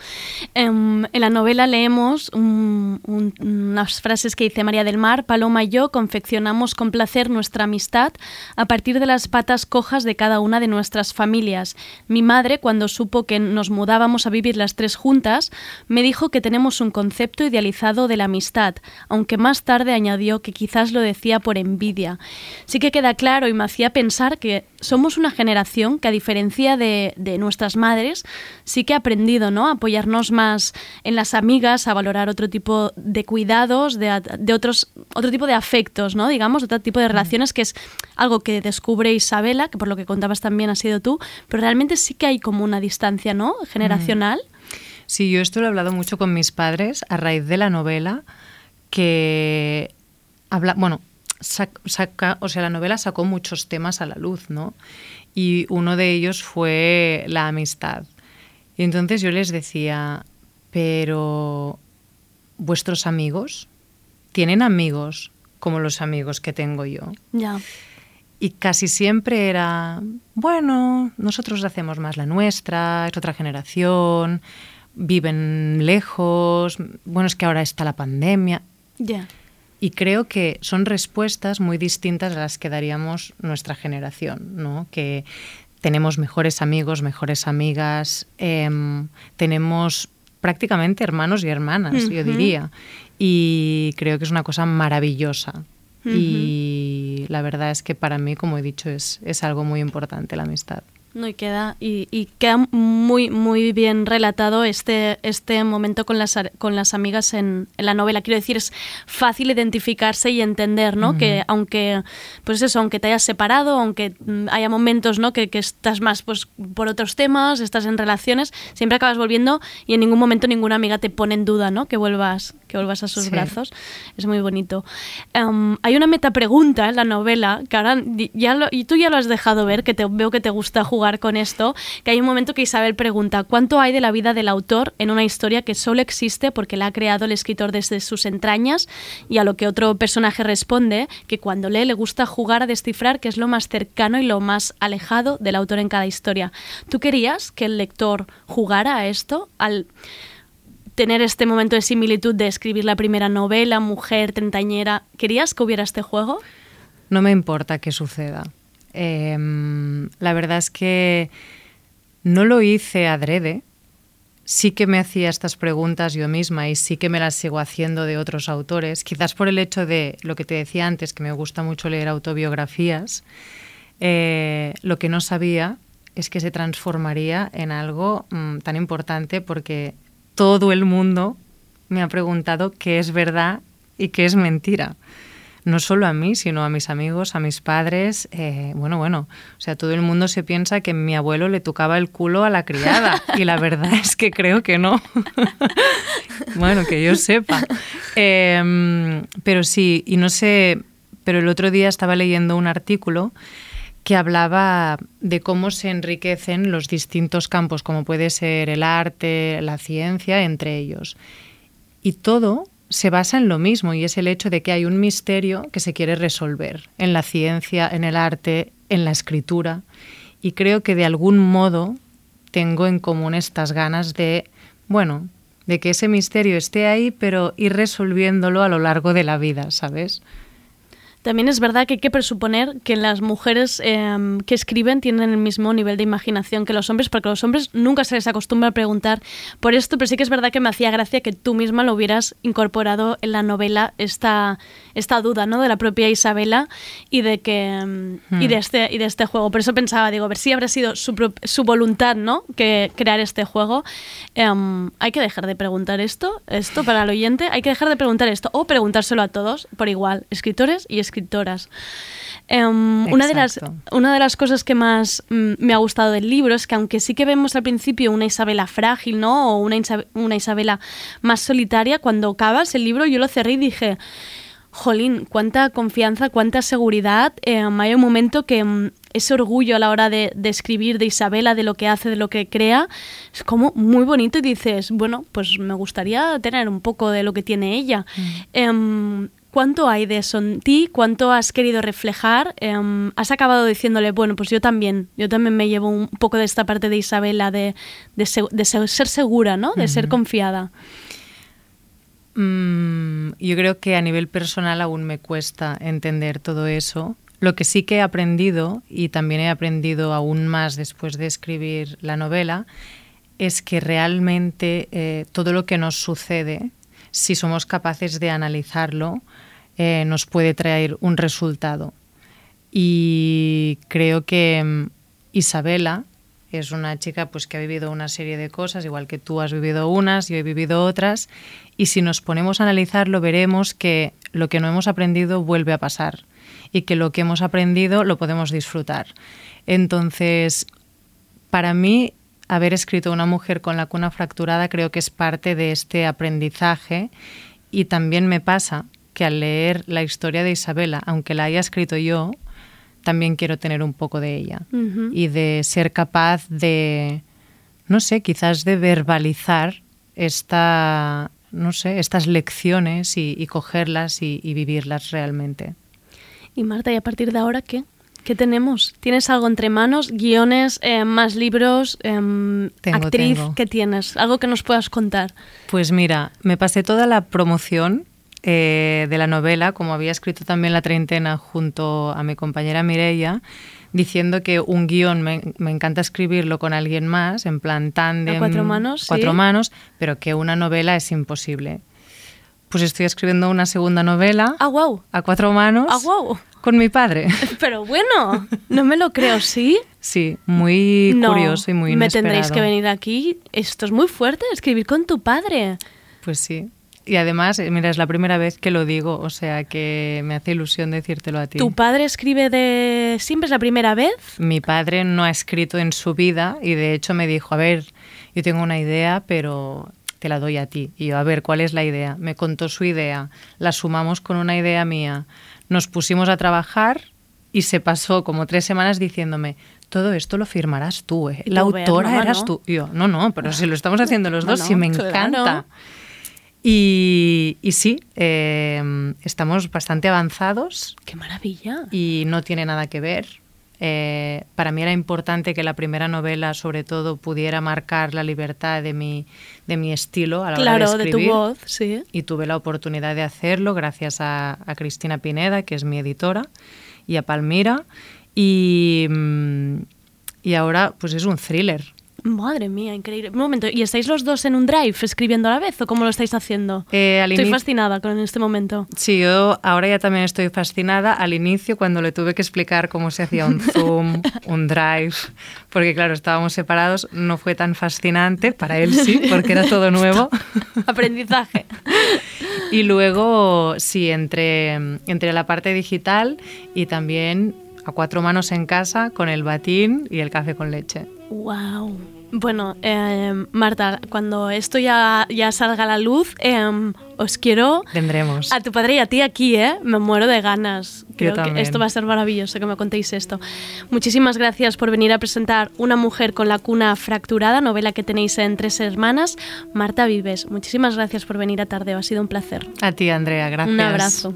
Em, en la novela leemos unas frases que dice María del Mar, Paloma y yo confeccionamos con placer nuestra amistad a partir de las patas cojas de cada una de nuestras familias. Mi madre, cuando supo que nos mudábamos a vivir las tres juntas, me dijo que tenemos un concepto idealizado de la amistad, aunque más tarde añadió que quizás lo decía por envidia. Sí que queda claro y me hacía pensar que somos una generación que a diferencia de, de nuestras madres, sí que aprendemos ¿no? A apoyarnos más en las amigas, a valorar otro tipo de cuidados, de, de otros, otro tipo de afectos, ¿no? Digamos, otro tipo de relaciones, que es algo que descubre Isabela, que por lo que contabas también ha sido tú, pero realmente sí que hay como una distancia, ¿no? Generacional. Sí, yo esto lo he hablado mucho con mis padres a raíz de la novela, que habla, bueno, saca, o sea, la novela sacó muchos temas a la luz, ¿no? Y uno de ellos fue la amistad. Y entonces yo les decía, pero vuestros amigos tienen amigos como los amigos que tengo yo. Ya. Y casi siempre era, bueno, nosotros hacemos más la nuestra, es otra generación, viven lejos, bueno, es que ahora está la pandemia. Ya. Y creo que son respuestas muy distintas a las que daríamos nuestra generación, ¿no? Que tenemos mejores amigos, mejores amigas, em, tenemos prácticamente hermanos y hermanas, yo diría. Y creo que es una cosa maravillosa. Y la verdad es que para mí, como he dicho, es, es algo muy importante la amistad. No, y queda, y, queda muy, muy bien relatado este, este momento con las, con las amigas en, la novela. Quiero decir, es fácil identificarse y entender, ¿no? Que aunque, pues eso, aunque te hayas separado, aunque mm, haya momentos, ¿no? Que, que, estás más pues, por otros temas, estás en relaciones, siempre acabas volviendo y en ningún momento ninguna amiga te pone en duda, ¿no? Que vuelvas, que vuelvas a sus brazos. Es muy bonito. Em, hay una meta pregunta en la novela que ahora ya lo, y tú ya lo has dejado ver, que te, veo que te gusta jugar con esto, que hay un momento que Isabel pregunta, ¿cuánto hay de la vida del autor en una historia que solo existe porque la ha creado el escritor desde sus entrañas? Y a lo que otro personaje responde, que cuando lee le gusta jugar a descifrar qué es lo más cercano y lo más alejado del autor en cada historia. ¿Tú querías que el lector jugara a esto? Al tener este momento de similitud de escribir la primera novela, mujer, treintañera. ¿Querías que hubiera este juego? No me importa que suceda. Em, la verdad es que no lo hice adrede, sí que me hacía estas preguntas yo misma y sí que me las sigo haciendo de otros autores, quizás por el hecho de lo que te decía antes, que me gusta mucho leer autobiografías, eh, lo que no sabía es que se transformaría en algo mm, tan importante porque todo el mundo me ha preguntado qué es verdad y qué es mentira no solo a mí, sino a mis amigos, a mis padres. Eh, bueno, bueno, o sea, todo el mundo se piensa que mi abuelo le tocaba el culo a la criada y la verdad es que creo que no. bueno, que yo sepa. Em, pero sí, y no sé, pero el otro día estaba leyendo un artículo que hablaba de cómo se enriquecen los distintos campos, como puede ser el arte, la ciencia, entre ellos. Y todo se basa en lo mismo y es el hecho de que hay un misterio que se quiere resolver en la ciencia, en el arte, en la escritura. Y creo que de algún modo tengo en común estas ganas de, bueno, de que ese misterio esté ahí, pero ir resolviéndolo a lo largo de la vida, ¿sabes? También es verdad que hay que presuponer que las mujeres em, que escriben tienen el mismo nivel de imaginación que los hombres, porque a los hombres nunca se les acostumbra a preguntar por esto, pero sí que es verdad que me hacía gracia que tú misma lo hubieras incorporado en la novela, esta, esta duda ¿no? de la propia Isabela y de, que, em, y de, hmm. este, y de este juego. Por eso pensaba, digo, a ver si habrá sido su, su voluntad ¿no? que crear este juego. Em, hay que dejar de preguntar esto, esto para el oyente, hay que dejar de preguntar esto o preguntárselo a todos por igual, escritores y escritores escritoras. Em, una, de las, una de las cosas que más mm, me ha gustado del libro es que aunque sí que vemos al principio una Isabela frágil, ¿no? O una, una Isabela más solitaria, cuando acabas el libro yo lo cerré y dije, jolín, cuánta confianza, cuánta seguridad. Em, hay un momento que mm, ese orgullo a la hora de, escribir de Isabela, de lo que hace, de lo que crea, es como muy bonito y dices, bueno, pues me gustaría tener un poco de lo que tiene ella. Mm. Em, ¿Cuánto hay de eso en ti? ¿Cuánto has querido reflejar? Em, ¿Has acabado diciéndole, bueno, pues yo también, yo también me llevo un poco de esta parte de Isabela, de, ser segura, ¿no? De ser confiada. Mm, yo creo que a nivel personal aún me cuesta entender todo eso. Lo que sí que he aprendido, y también he aprendido aún más después de escribir la novela, es que realmente eh, todo lo que nos sucede, si somos capaces de analizarlo, eh, nos puede traer un resultado. Y creo que mm, Isabela es una chica pues, que ha vivido una serie de cosas, igual que tú has vivido unas, yo he vivido otras, y si nos ponemos a analizarlo veremos que lo que no hemos aprendido vuelve a pasar y que lo que hemos aprendido lo podemos disfrutar. Entonces, para mí, haber escrito Una mujer con la cuna fracturada creo que es parte de este aprendizaje y también me pasa que al leer la historia de Isabela, aunque la haya escrito yo, también quiero tener un poco de ella y de ser capaz de, no sé, quizás de verbalizar esta, no sé, estas lecciones y, cogerlas y, vivirlas realmente. Y Marta, ¿y a partir de ahora qué? ¿Qué tenemos? ¿Tienes algo entre manos? ¿Guiones? Eh, ¿Más libros? Eh, ¿Actriz? ¿Qué tienes? ¿Algo que nos puedas contar? Pues mira, me pasé toda la promoción eh, de la novela, como había escrito también la treintena junto a mi compañera Mireia, diciendo que un guion me, encanta escribirlo con alguien más, en plan tándem. ¿A cuatro manos? Cuatro manos, pero que una novela es imposible. Pues estoy escribiendo una segunda novela. ¡Ah, wow! A cuatro manos. ¡Ah, wow! Con mi padre. Pero bueno, no me lo creo, ¿sí? Sí, muy curioso y muy inesperado. Me tendréis que venir aquí. Esto es muy fuerte, escribir con tu padre. Pues sí. Y además, eh, mira, es la primera vez que lo digo, o sea que me hace ilusión decírtelo a ti. ¿Tu padre escribe de siempre es la primera vez? Mi padre no ha escrito en su vida y de hecho me dijo, a ver, yo tengo una idea, pero te la doy a ti. Y yo, a ver, ¿cuál es la idea? Me contó su idea, la sumamos con una idea mía, nos pusimos a trabajar y se pasó como tres semanas diciéndome, todo esto lo firmarás tú, ¿eh? la autora eras tú. Y yo, no, no, pero si lo estamos haciendo los dos, sí me encanta. Y, sí, eh, estamos bastante avanzados. ¡Qué maravilla! Y no tiene nada que ver. Eh, para mí era importante que la primera novela, sobre todo, pudiera marcar la libertad de mi, de mi estilo a la claro, hora de escribir. de tu voz, sí. Y tuve la oportunidad de hacerlo gracias a, a Cristina Pineda, que es mi editora, y a Palmira. Y, mm, y ahora pues es un thriller. Madre mía, increíble. Un momento, ¿y estáis los dos en un drive escribiendo a la vez o cómo lo estáis haciendo? Eh, al Estoy inicio- fascinada con este momento. Sí, yo ahora ya también estoy fascinada. Al inicio, cuando le tuve que explicar cómo se hacía un Zoom, un Drive, porque claro, estábamos separados, no fue tan fascinante. Para él sí, porque era todo nuevo. Aprendizaje. Y luego, sí, entre, entre la parte digital y también a cuatro manos en casa con el batín y el café con leche. Wow. Bueno, eh, Marta, cuando esto ya, ya salga a la luz, eh, os quiero Vendremos. a tu padre y a ti aquí, ¿eh? Me muero de ganas. Creo que esto va a ser maravilloso que me contéis esto. Muchísimas gracias por venir a presentar Una mujer con la cuna fracturada, novela que tenéis en Tres Hermanas. Marta Vives, muchísimas gracias por venir a Tardeo, ha sido un placer. A ti, Andrea, gracias. Un abrazo.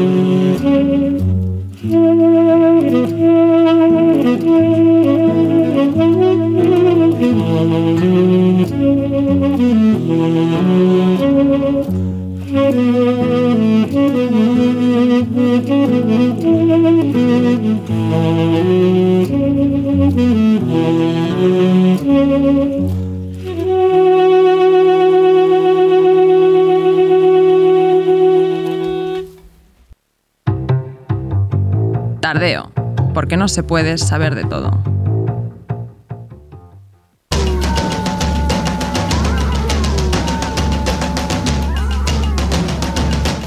Mm-hmm. Porque no se puede saber de todo.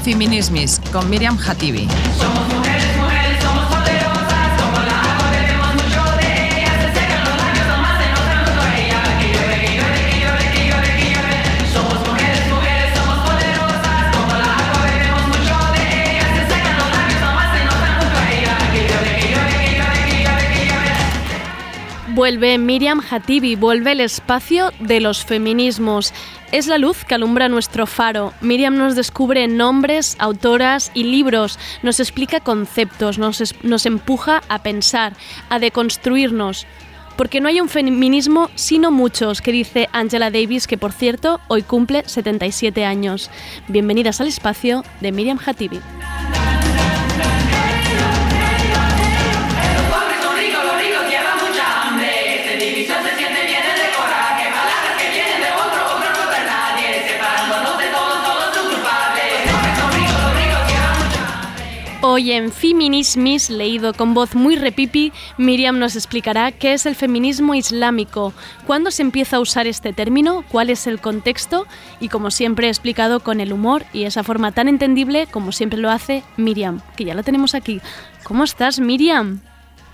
Feminismis con Miriam Hatibi. Vuelve Miriam Hatibi, vuelve el espacio de los feminismos. Es la luz que alumbra nuestro faro. Miriam nos descubre nombres, autoras y libros, nos explica conceptos, nos, nos empuja a pensar, a deconstruirnos. Porque no hay un feminismo sino muchos, que dice Angela Davis, que por cierto hoy cumple 77 años. Bienvenidas al espacio de Miriam Hatibi. Hoy en Feminismis, leído con voz muy repipi, Miriam nos explicará qué es el feminismo islámico, cuándo se empieza a usar este término, cuál es el contexto y, como siempre, explicado con el humor y esa forma tan entendible como siempre lo hace Miriam, que ya la tenemos aquí. ¿Cómo estás, Miriam?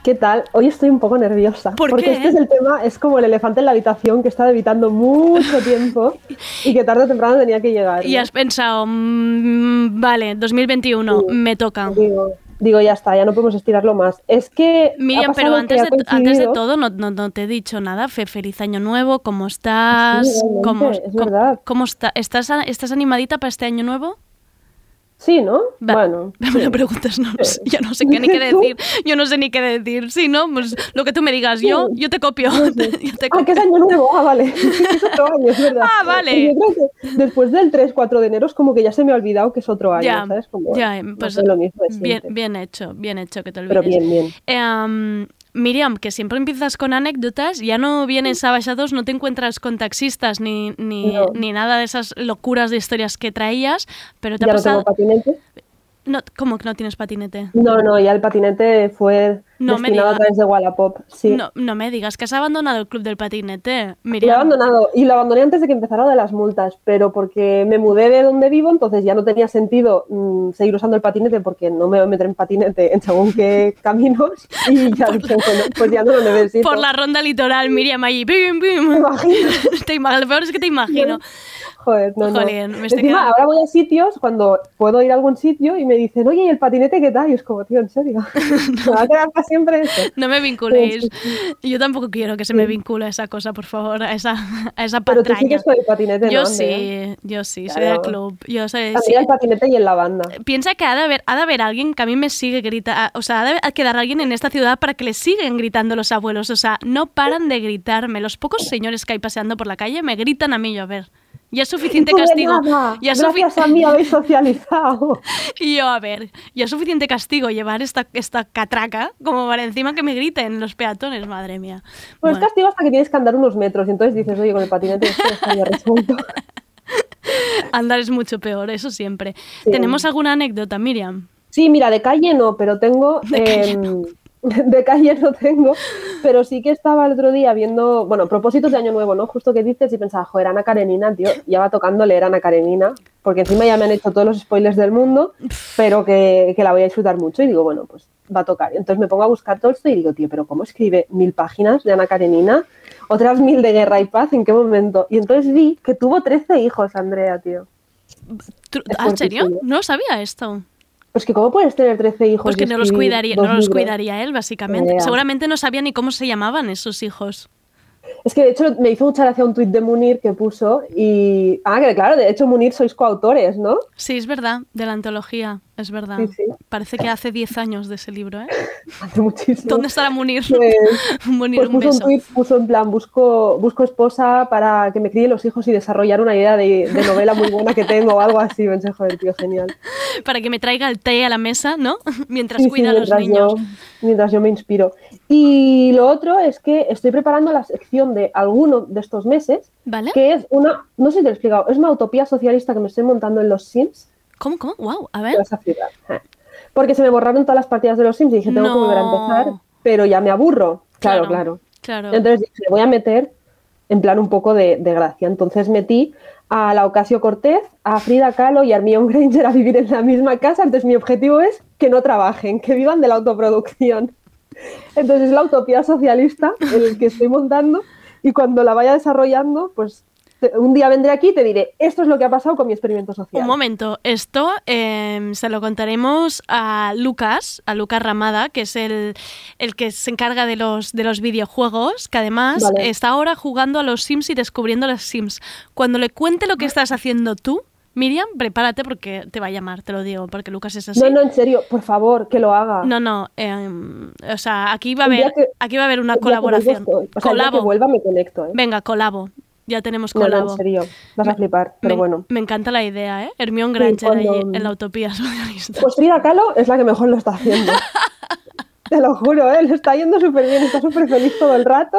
¿Qué tal? Hoy estoy un poco nerviosa. ¿Por porque qué? este es el tema, es como el elefante en la habitación que he estado evitando mucho tiempo y que tarde o temprano tenía que llegar. Y has pensado, mm, vale, 2021, Sí. me toca. Digo, digo, ya está, ya no podemos estirarlo más. Es que. Miriam, pero antes que de, antes de todo, no, no- no te he dicho nada. Fe- feliz año nuevo, ¿cómo estás? Sí, ¿Cómo, es cómo- verdad. cómo está? ¿Estás, ¿Estás animadita para este año nuevo? Sí, ¿no? Va, Bueno. Me sí. lo preguntas, no. Yo no sé qué ni qué decir. Yo no sé ni qué decir. Sí, ¿no? Pues lo que tú me digas, yo, yo te copio. Yo te Ah, que es año nuevo, ah, vale. es otro año, es verdad. Ah, vale. Y Yo creo que después del 3-4 de enero es como que ya se me ha olvidado que es otro año, Ya, ¿sabes? Como, ya, no pues sé, lo mismo bien, bien hecho, bien hecho que te olvides. Pero bien, bien. Eh, Miriam, que siempre empiezas con anécdotas, ya no vienes a Baixados, no te encuentras con taxistas ni, ni, No. ni nada de esas locuras de historias que traías, pero te Ya ha no tengo pasado... patinete. No, ¿Cómo que no tienes patinete? No, no, ya el patinete fue No me destinado a digas. través de Wallapop. Sí. No, no me digas que has abandonado el club del patinete, Lo he Miriam. abandonado y lo abandoné antes de que empezara de las multas, pero porque me mudé de donde vivo, entonces ya no tenía sentido mm, seguir usando el patinete porque no me voy a meter en patinete en según qué caminos y ya dije, bueno, pues ya no lo necesito. Por la ronda litoral, Miriam, ahí. Bim, bim. Me imagino. Te ima- lo peor es que te imagino. Joder, no, no. Me estoy Encima, quedando- ahora voy a sitios cuando puedo ir a algún sitio y me dicen, oye, ¿y el patinete qué tal? Y es como, tío, en serio. ¿Me va a quedar para siempre? No me vinculéis. Sí, Yo tampoco quiero que se me vincule a esa cosa, por favor, a esa, a esa Pero tú patraña. sigues con el patinete, Yo ¿no, sí, yo sí, soy del club. Yo soy, También sí. el patinete y en la banda. Piensa que ha de, haber, ha de haber alguien que a mí me sigue gritando, o sea, ha de quedar alguien en esta ciudad para que le siguen gritando los abuelos, o sea, no paran de gritarme. Los pocos señores que hay paseando por la calle me gritan a mí yo, a ver. Ya es suficiente castigo. nada, Ya Gracias a mí habéis socializado. Y yo, a ver, ya es suficiente castigo llevar esta, esta catraca como para encima que me griten los peatones, madre mía. Pues Bueno. es castigo hasta que tienes que andar unos metros y entonces dices, oye, con el patinete esto ya resuelto. Andar es mucho peor, eso siempre. Sí. ¿Tenemos alguna anécdota, Miriam? Sí, mira, de calle no, pero tengo... De calle em, de calle no tengo, pero sí que estaba el otro día viendo, bueno, propósitos de Año Nuevo, ¿no? Justo que dices y pensaba, joder, Ana Karenina, tío, ya va tocando leer Ana Karenina, porque encima ya me han hecho todos los spoilers del mundo, pero que, que la voy a disfrutar mucho y digo, bueno, pues va a tocar. Entonces me pongo a buscar todo esto y digo, tío, pero ¿cómo escribe mil páginas de Ana Karenina? Otras mil de Guerra y Paz, ¿en qué momento? Y entonces vi que tuvo 13 hijos, Andrea, tío. ¿Tú- Es ¿Ah, ¿En serio? No sabía esto. Pues que ¿cómo puedes tener 13 hijos? Pues que no los cuidaría, no los cuidaría él, básicamente. Seguramente no sabía ni cómo se llamaban esos hijos. Es que de hecho me hizo mucha gracia un tuit de Munir que puso y... Ah, que claro, de hecho Munir sois coautores, ¿no? Sí, es verdad, de la antología, es verdad. Sí, sí. Parece que hace 10 años de ese libro, ¿eh? Hace muchísimo. ¿Dónde estará Munir? Pues, Munir, pues un puso un beso. tuit, puso en plan, busco, busco esposa para que me críe los hijos y desarrollar una idea de, de novela muy buena que tengo o algo así. Pensé, joder, tío, genial. Para que me traiga el té a la mesa, ¿no? Mientras sí, cuida a los mientras niños. Yo, mientras yo me inspiro. Y lo otro es que estoy preparando la sección de alguno de estos meses, ¿Vale? que es una, no sé si te lo he explicado, es una utopía socialista que me estoy montando en los Sims. ¿Cómo, cómo? Wow, a ver. vas a flipar. Porque se me borraron todas las partidas de los Sims y dije, tengo que volver a empezar, pero ya me aburro. Claro, Claro, claro. Entonces dije, voy a meter en plan un poco de, de gracia. Entonces metí a la Ocasio Cortez, a Frida Kahlo y a Hermione Granger a vivir en la misma casa. Entonces mi objetivo es que no trabajen, que vivan de la autoproducción. Entonces es la utopía socialista el que estoy montando y cuando la vaya desarrollando, pues un día vendré aquí y te diré, esto es lo que ha pasado con mi experimento social. Un momento, esto eh, se lo contaremos a Lucas, a Lucas Ramada, que es el, el que se encarga de los, de los videojuegos, que además Vale. está ahora jugando a los Sims y descubriendo los Sims. Cuando le cuente lo que estás haciendo tú, Miriam, prepárate porque te va a llamar, te lo digo, porque Lucas es así. No, no, en serio, por favor, que lo haga. No, no, em, o sea, aquí va a haber, que- aquí va a haber una colaboración. estoy. O sea, el día que colabo. vuelva me conecto, ¿eh? Venga, colabo. Ya tenemos No, no, colabo. en serio, vas a flipar, pero me, bueno. me encanta la idea, ¿eh? Hermione Granger cuando- ahí en la utopía socialista. Pues Frida Kahlo es la que mejor lo está haciendo. Te lo juro, ¿eh? Le está yendo súper bien, está súper feliz todo el rato.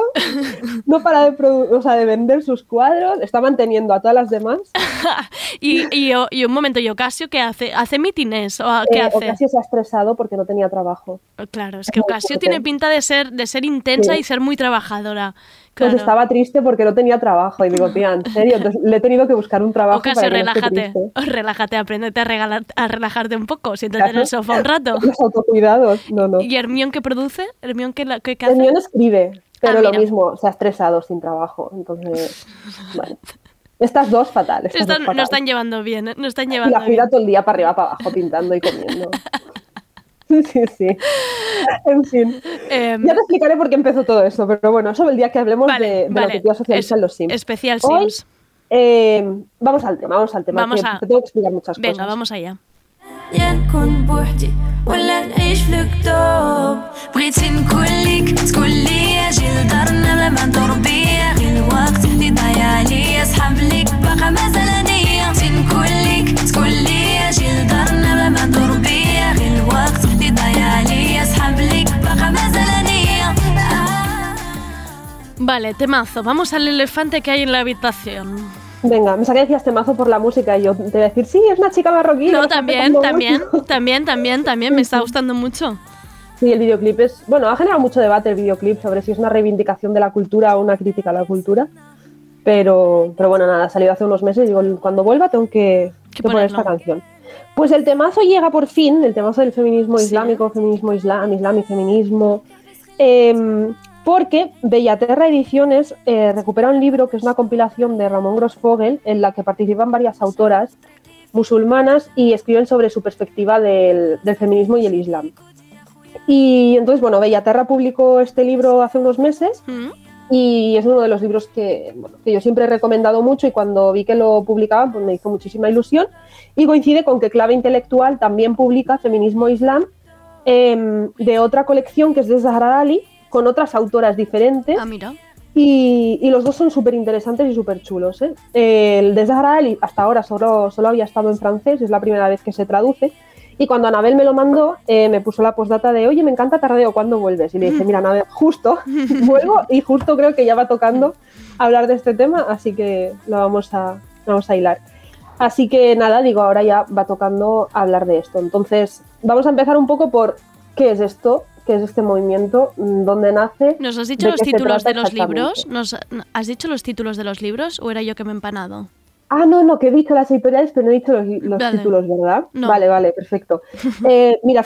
No para de, o sea, de vender sus cuadros, está manteniendo a todas las demás. y, y, y un momento, ¿y Ocasio qué hace? ¿Hace mítines? ¿O qué Eh, hace? Ocasio se ha estresado porque no tenía trabajo. Claro, es que Ocasio tiene pinta de ser, de ser intensa Sí. y ser muy trabajadora. Pues Claro. estaba triste porque no tenía trabajo. Y digo, tía, en serio, Entonces, le he tenido que buscar un trabajo. Para no esté relájate, relájate, apréndete a, regalar, a relajarte un poco, siéntate en el sofá un rato. Los autocuidados, no, no. ¿Y Hermione qué produce? ¿Hermione qué, qué, qué hace? Hermione escribe, pero Ah, lo mira. mismo, se ha estresado sin trabajo. Entonces, bueno. Estas dos fatal. estas Están- dos fatal. no están llevando bien, ¿eh? no están Y llevando la bien. todo el día para arriba, para abajo, pintando y comiendo. Sí, sí. En fin. Em, Ya te explicaré por qué empezó todo esto, pero bueno, eso el día que hablemos Vale, de, de vale. la utopía socialista Es- en los Sims. especial Hoy, Sims. eh, vamos al tema, vamos al tema. Vamos que a- Te tengo que explicar muchas Venga, cosas. vamos allá. يا نكون بوحدي ولا نعيش في الكتب بغيتي نكون ليك تقول لي اجي لدارنا بلا ما ندور بيا غير الوقت اللي ضايع عليا صحاب ليك باقا مازال انيا بغيتي نكون ليك تقول لي اجي لدارنا Vale, temazo. Vamos al elefante que hay en la habitación. Venga, me saqué decías temazo por la música y yo te voy a decir, sí, es una chica marroquí. No, también, también, también, también, también. Me está gustando mucho. Sí, el videoclip es. Bueno, ha generado mucho debate el videoclip sobre si es una reivindicación de la cultura o una crítica a la cultura. Pero, pero bueno, nada, ha salido hace unos meses y digo, cuando vuelva tengo que, Que que poner esta canción. Pues el temazo llega por fin, el temazo del feminismo Sí. islámico, feminismo islam, islam y feminismo. em, porque Bellaterra Ediciones eh, recupera un libro que es una compilación de Ramón Grossfogel en la que participan varias autoras musulmanas y escriben sobre su perspectiva del, del feminismo y el islam. Y entonces, bueno, Bellaterra publicó este libro hace unos meses Mm. y es uno de los libros que, bueno, que yo siempre he recomendado mucho y cuando vi que lo publicaban pues me hizo muchísima ilusión y coincide con que Clave Intelectual también publica Feminismo e Islam em, de otra colección que es de Zahra Ali con otras autoras diferentes Ah, mira. y, y los dos son súper interesantes y súper chulos. ¿eh? El de Zahra Ali hasta ahora solo, solo había estado en francés, es la primera vez que se traduce. Y cuando Anabel me lo mandó, eh, me puso la postdata de, oye, me encanta Tardeo, ¿cuándo vuelves? Y le dije, mira, Anabel, justo vuelvo y justo creo que ya va tocando hablar de este tema, así que lo vamos a, vamos a hilar. Así que nada, digo, ahora ya va tocando hablar de esto. Entonces, vamos a empezar un poco por qué es esto, qué es este movimiento, mm, dónde nace. ¿Nos has dicho los títulos de los libros? ¿Nos has dicho los títulos de los libros o era yo que me he empanado? Ah, no, no, que he dicho las editoriales, pero no he dicho los, los Vale. títulos, ¿verdad? No. Vale, vale, perfecto. Eh, mira,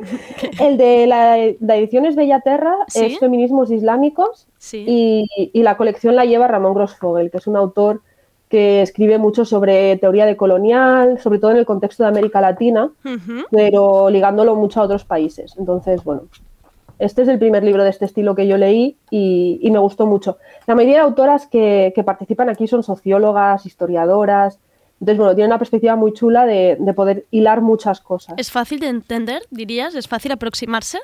el de la, la edición es Bellaterra, ¿Sí? es Feminismos Islámicos Sí. y, y la colección la lleva Ramón Grossfogel, que es un autor que escribe mucho sobre teoría decolonial, sobre todo en el contexto de América Latina, pero ligándolo mucho a otros países. Entonces, bueno, este es el primer libro de este estilo que yo leí y, y me gustó mucho. La mayoría de autoras que, que participan aquí son sociólogas, historiadoras. Entonces, bueno, tiene una perspectiva muy chula de, de poder hilar muchas cosas. ¿Es fácil de entender, dirías? ¿Es fácil aproximarse?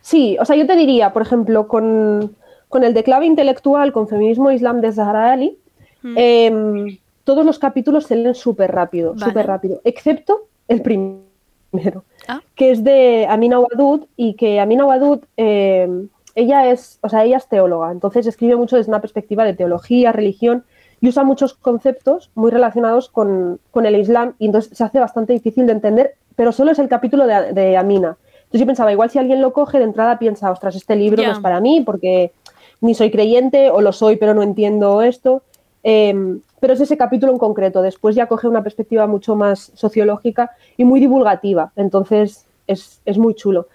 Sí, o sea, yo te diría, por ejemplo, con, con el de clave intelectual, con Feminismo Islam de Zahra Ali, Mm. em, todos los capítulos se leen súper rápido, Vale. súper rápido, excepto el primero, Ah. que es de Amina Wadud y que Amina Wadud, em, ella es, o sea, ella es teóloga, entonces escribe mucho desde una perspectiva de teología, religión y usa muchos conceptos muy relacionados con, con el Islam y entonces se hace bastante difícil de entender, pero solo es el capítulo de, de Amina. Entonces yo pensaba, igual si alguien lo coge de entrada piensa, ostras, este libro no es para mí porque ni soy creyente o lo soy pero no entiendo esto. Em, pero es ese capítulo en concreto. Después ya coge una perspectiva mucho más sociológica y muy divulgativa. Entonces es, es muy chulo.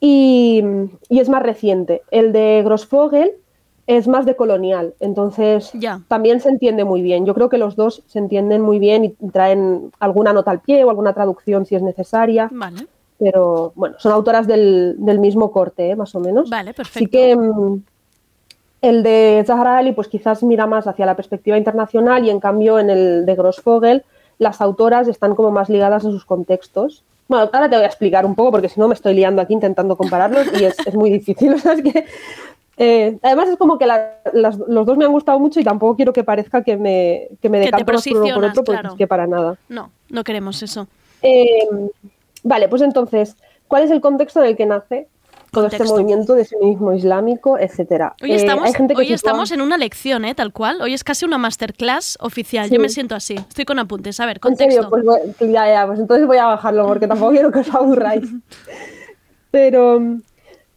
Y, y es más reciente. El de Grossfogel es más de colonial. Entonces Ya. también se entiende muy bien. Yo creo que los dos se entienden muy bien y traen alguna nota al pie o alguna traducción si es necesaria. Vale, Pero bueno, son autoras del, del mismo corte, ¿eh? más o menos. vale, Así perfecto. que mm, el de Zahra Ali pues quizás mira más hacia la perspectiva internacional y en cambio en el de Grossfogel las autoras están como más ligadas a sus contextos. Bueno, ahora te voy a explicar un poco porque si no me estoy liando aquí intentando compararlos y es, es muy difícil. O sea, es que, eh, además es como que la- las- los dos me han gustado mucho y tampoco quiero que parezca que me, que me decanto más por uno por otro porque claro. es que para nada. No, no queremos eso. Eh, vale, pues entonces, ¿cuál es el contexto en el que nace todo este movimiento de feminismo islámico, etcétera? Hoy Eh, estamos, hoy estamos en una lección, ¿eh? Tal cual. Hoy es casi una masterclass oficial. Sí. Yo me siento así. Estoy con apuntes. A ver, En contexto. serio, pues ya, ya, pues entonces voy a bajarlo porque tampoco quiero que os aburráis. Pero,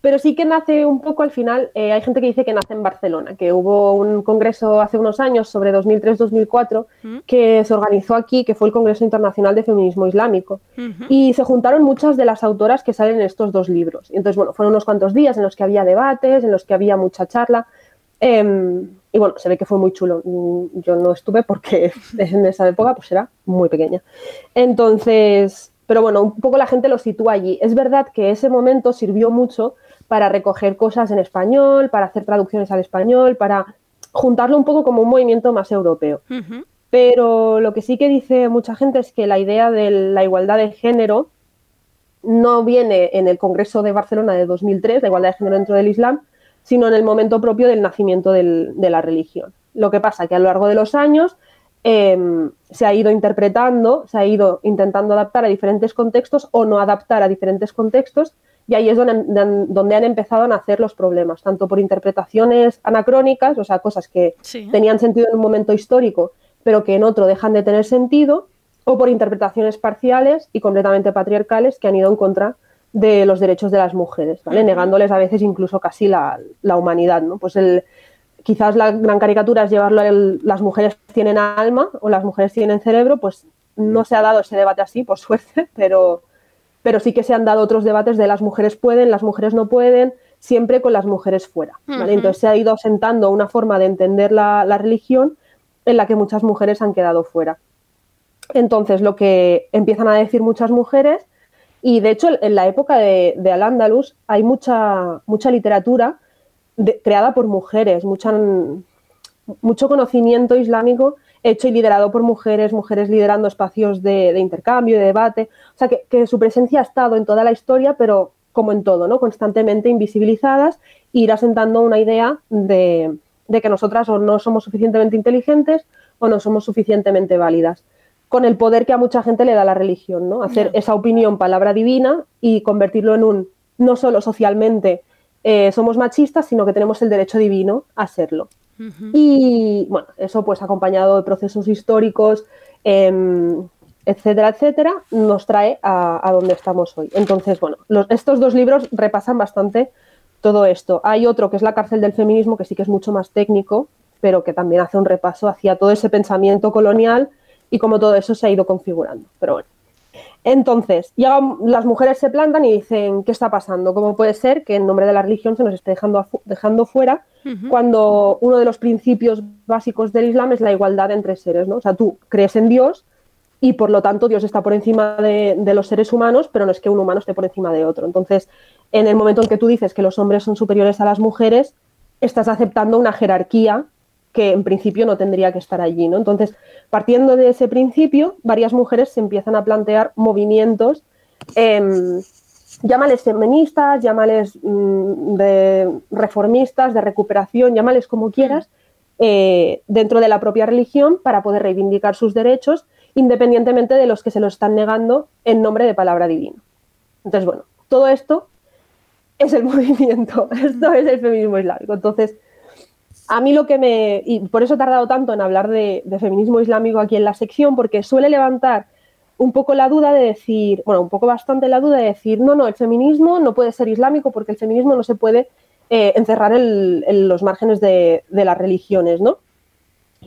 pero sí que nace un poco al final, eh, hay gente que dice que nace en Barcelona, que hubo un congreso hace unos años sobre 2003-2004 ¿Mm? que se organizó aquí, que fue el Congreso Internacional de Feminismo Islámico. Y se juntaron muchas de las autoras que salen en estos dos libros. Y entonces, bueno, fueron unos cuantos días en los que había debates, en los que había mucha charla. em, y bueno, se ve que fue muy chulo. Yo no estuve porque en esa época pues era muy pequeña. Entonces, pero bueno, un poco la gente lo sitúa allí. Es verdad que ese momento sirvió mucho para recoger cosas en español, para hacer traducciones al español, para juntarlo un poco como un movimiento más europeo. Pero lo que sí que dice mucha gente es que la idea de la igualdad de género no viene en el Congreso de Barcelona de 2003, la igualdad de género dentro del Islam, sino en el momento propio del nacimiento del- de la religión. Lo que pasa que a lo largo de los años em, se ha ido interpretando, se ha ido intentando adaptar a diferentes contextos o no adaptar a diferentes contextos, y ahí es donde, donde han empezado a nacer los problemas, tanto por interpretaciones anacrónicas, o sea, cosas que Sí. tenían sentido en un momento histórico, pero que en otro dejan de tener sentido, o por interpretaciones parciales y completamente patriarcales que han ido en contra de los derechos de las mujeres, ¿vale? negándoles a veces incluso casi la, la humanidad. ¿no? Pues el, quizás la gran caricatura es llevarlo al las mujeres tienen alma o las mujeres tienen cerebro, pues no se ha dado ese debate así, por suerte, pero, pero sí que se han dado otros debates de las mujeres pueden, las mujeres no pueden, siempre con las mujeres fuera. Entonces se ha ido asentando una forma de entender la, la religión en la que muchas mujeres han quedado fuera. Entonces, lo que empiezan a decir muchas mujeres, y de hecho en la época de, de Al-Ándalus hay mucha, mucha literatura de- creada por mujeres, mucha, mucho conocimiento islámico hecho y liderado por mujeres, mujeres liderando espacios de, de intercambio, de debate. O sea, que, que su presencia ha estado en toda la historia, pero como en todo, ¿no? Constantemente invisibilizadas e ir asentando una idea de, de que nosotras o no somos suficientemente inteligentes o no somos suficientemente válidas. Con el poder que a mucha gente le da la religión, ¿no? Hacer esa opinión palabra divina y convertirlo en un, no solo socialmente eh, somos machistas, sino que tenemos el derecho divino a serlo. Y bueno, eso pues acompañado de procesos históricos, em, etcétera, etcétera, nos trae a, a donde estamos hoy. Entonces, bueno, los- estos dos libros repasan bastante todo esto. Hay otro que es La cárcel del feminismo, que sí que es mucho más técnico, pero que también hace un repaso hacia todo ese pensamiento colonial y cómo todo eso se ha ido configurando. Pero bueno. Entonces, llegan, las mujeres se plantan y dicen, ¿qué está pasando? ¿Cómo puede ser que en nombre de la religión se nos esté dejando, dejando fuera cuando uno de los principios básicos del Islam es la igualdad entre seres? ¿no? O sea, tú crees en Dios y por lo tanto Dios está por encima de, de los seres humanos, pero no es que un humano esté por encima de otro. Entonces, en el momento en que tú dices que los hombres son superiores a las mujeres, estás aceptando una jerarquía que en principio no tendría que estar allí, ¿no? Entonces, partiendo de ese principio, varias mujeres se empiezan a plantear movimientos, em, llámales feministas, llámales mm, de reformistas, de recuperación, llámales como quieras, eh, dentro de la propia religión para poder reivindicar sus derechos, independientemente de los que se los están negando en nombre de palabra divina. Entonces, bueno, todo esto es el movimiento, esto es el feminismo islámico. Entonces, a mí lo que me... Y por eso he tardado tanto en hablar de, de feminismo islámico aquí en la sección, porque suele levantar un poco la duda de decir, bueno, un poco bastante la duda de decir, no, no, el feminismo no puede ser islámico porque el feminismo no se puede eh, encerrar en, en los márgenes de, de las religiones, ¿no?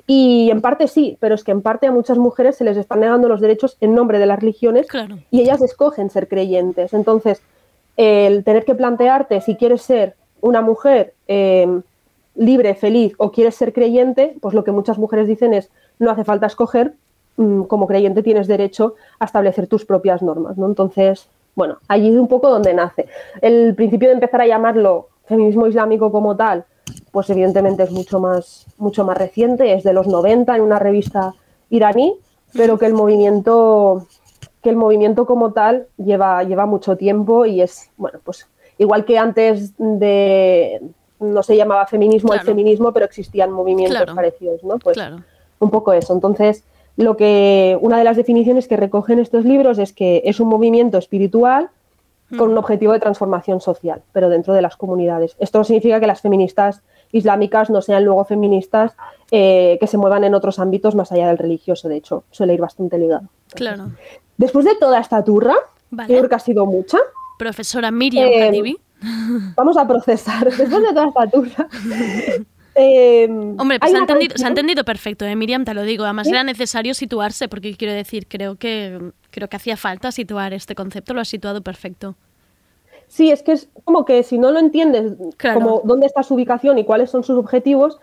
Y en parte sí, pero es que en parte a muchas mujeres se les están negando los derechos en nombre de las religiones Claro. y ellas escogen ser creyentes. Entonces, el tener que plantearte si quieres ser una mujer eh, libre, feliz o quieres ser creyente, pues lo que muchas mujeres dicen es no hace falta escoger, mm, como creyente tienes derecho a establecer tus propias normas. ¿no? Entonces, bueno, allí es un poco donde nace. El principio de empezar a llamarlo feminismo islámico como tal, pues evidentemente es mucho más, mucho más reciente, es de los 90 en una revista iraní, pero que el movimiento que el movimiento como tal lleva, lleva mucho tiempo y es, bueno, pues igual que antes de, no se llamaba feminismo Claro. feminismo, pero existían movimientos Claro. parecidos, ¿no? Pues Claro. un poco eso. Entonces, lo que una de las definiciones que recogen estos libros es que es un movimiento espiritual con un objetivo de transformación social, pero dentro de las comunidades. Esto no significa que las feministas islámicas no sean luego feministas eh, que se muevan en otros ámbitos más allá del religioso, de hecho, suele ir bastante ligado. Claro. Después de toda esta turra, Vale. creo que ha sido mucha, Profesora Miriam Eh, Hadibi. Vamos a procesar. Después de toda esta turra. eh, Hombre, hay pues se ha, entendido, se ha canción- entendido perfecto, ¿eh, Miriam, te lo digo. Además ¿Sí? era necesario situarse, porque quiero decir, creo que creo que hacía falta situar este concepto, lo has situado perfecto. Sí, es que es como que si no lo entiendes, Claro. como dónde está su ubicación y cuáles son sus objetivos,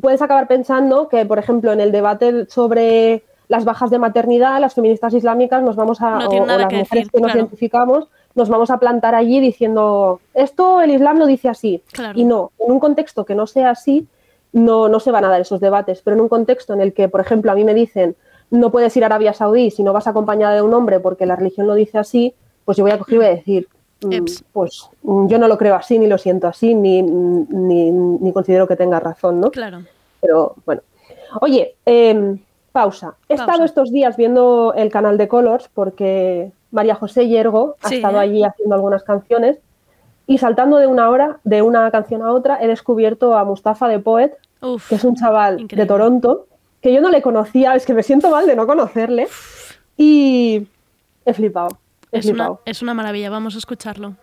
puedes acabar pensando que, por ejemplo, en el debate sobre las bajas de maternidad, las feministas islámicas nos vamos a, No o, o las que mujeres decir, que nos claro. identificamos, nos vamos a plantar allí diciendo, esto el Islam lo dice así. Claro. Y no, en un contexto que no sea así, no, no se van a dar esos debates, pero en un contexto en el que, por ejemplo, a mí me dicen, no puedes ir a Arabia Saudí si no vas acompañada de un hombre porque la religión lo dice así, pues yo voy a coger y voy a decir, mm, Eps. pues mm, yo no lo creo así, ni lo siento así, ni, ni, ni considero que tenga razón, ¿no? Claro. Pero bueno. Oye, em, pausa. He Pausa. estado estos días viendo el canal de Colors porque María José Yergo ha Sí, estado ¿eh? allí haciendo algunas canciones y saltando de una hora, de una canción a otra, he descubierto a Mustafa de Poet, Uf. que es un chaval Increíble. de Toronto, que yo no le conocía, es que me siento mal de no conocerle y he flipado. He es, una, es una maravilla, vamos a escucharlo.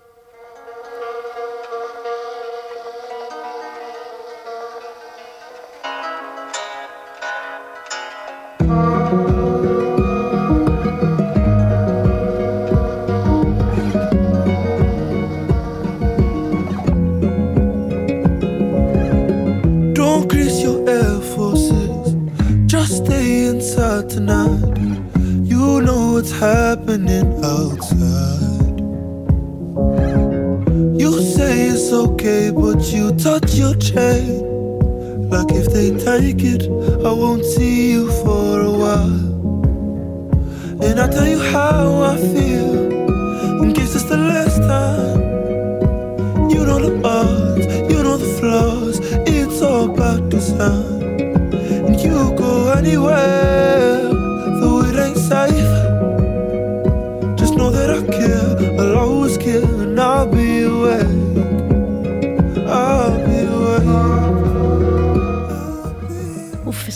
happening outside. You say it's okay, but you touch your chain. Like if they take it, I won't see you for a while. And I tell you how I feel, in case it's the last time. You know the odds, you know the flaws, it's all about design. And you go anywhere.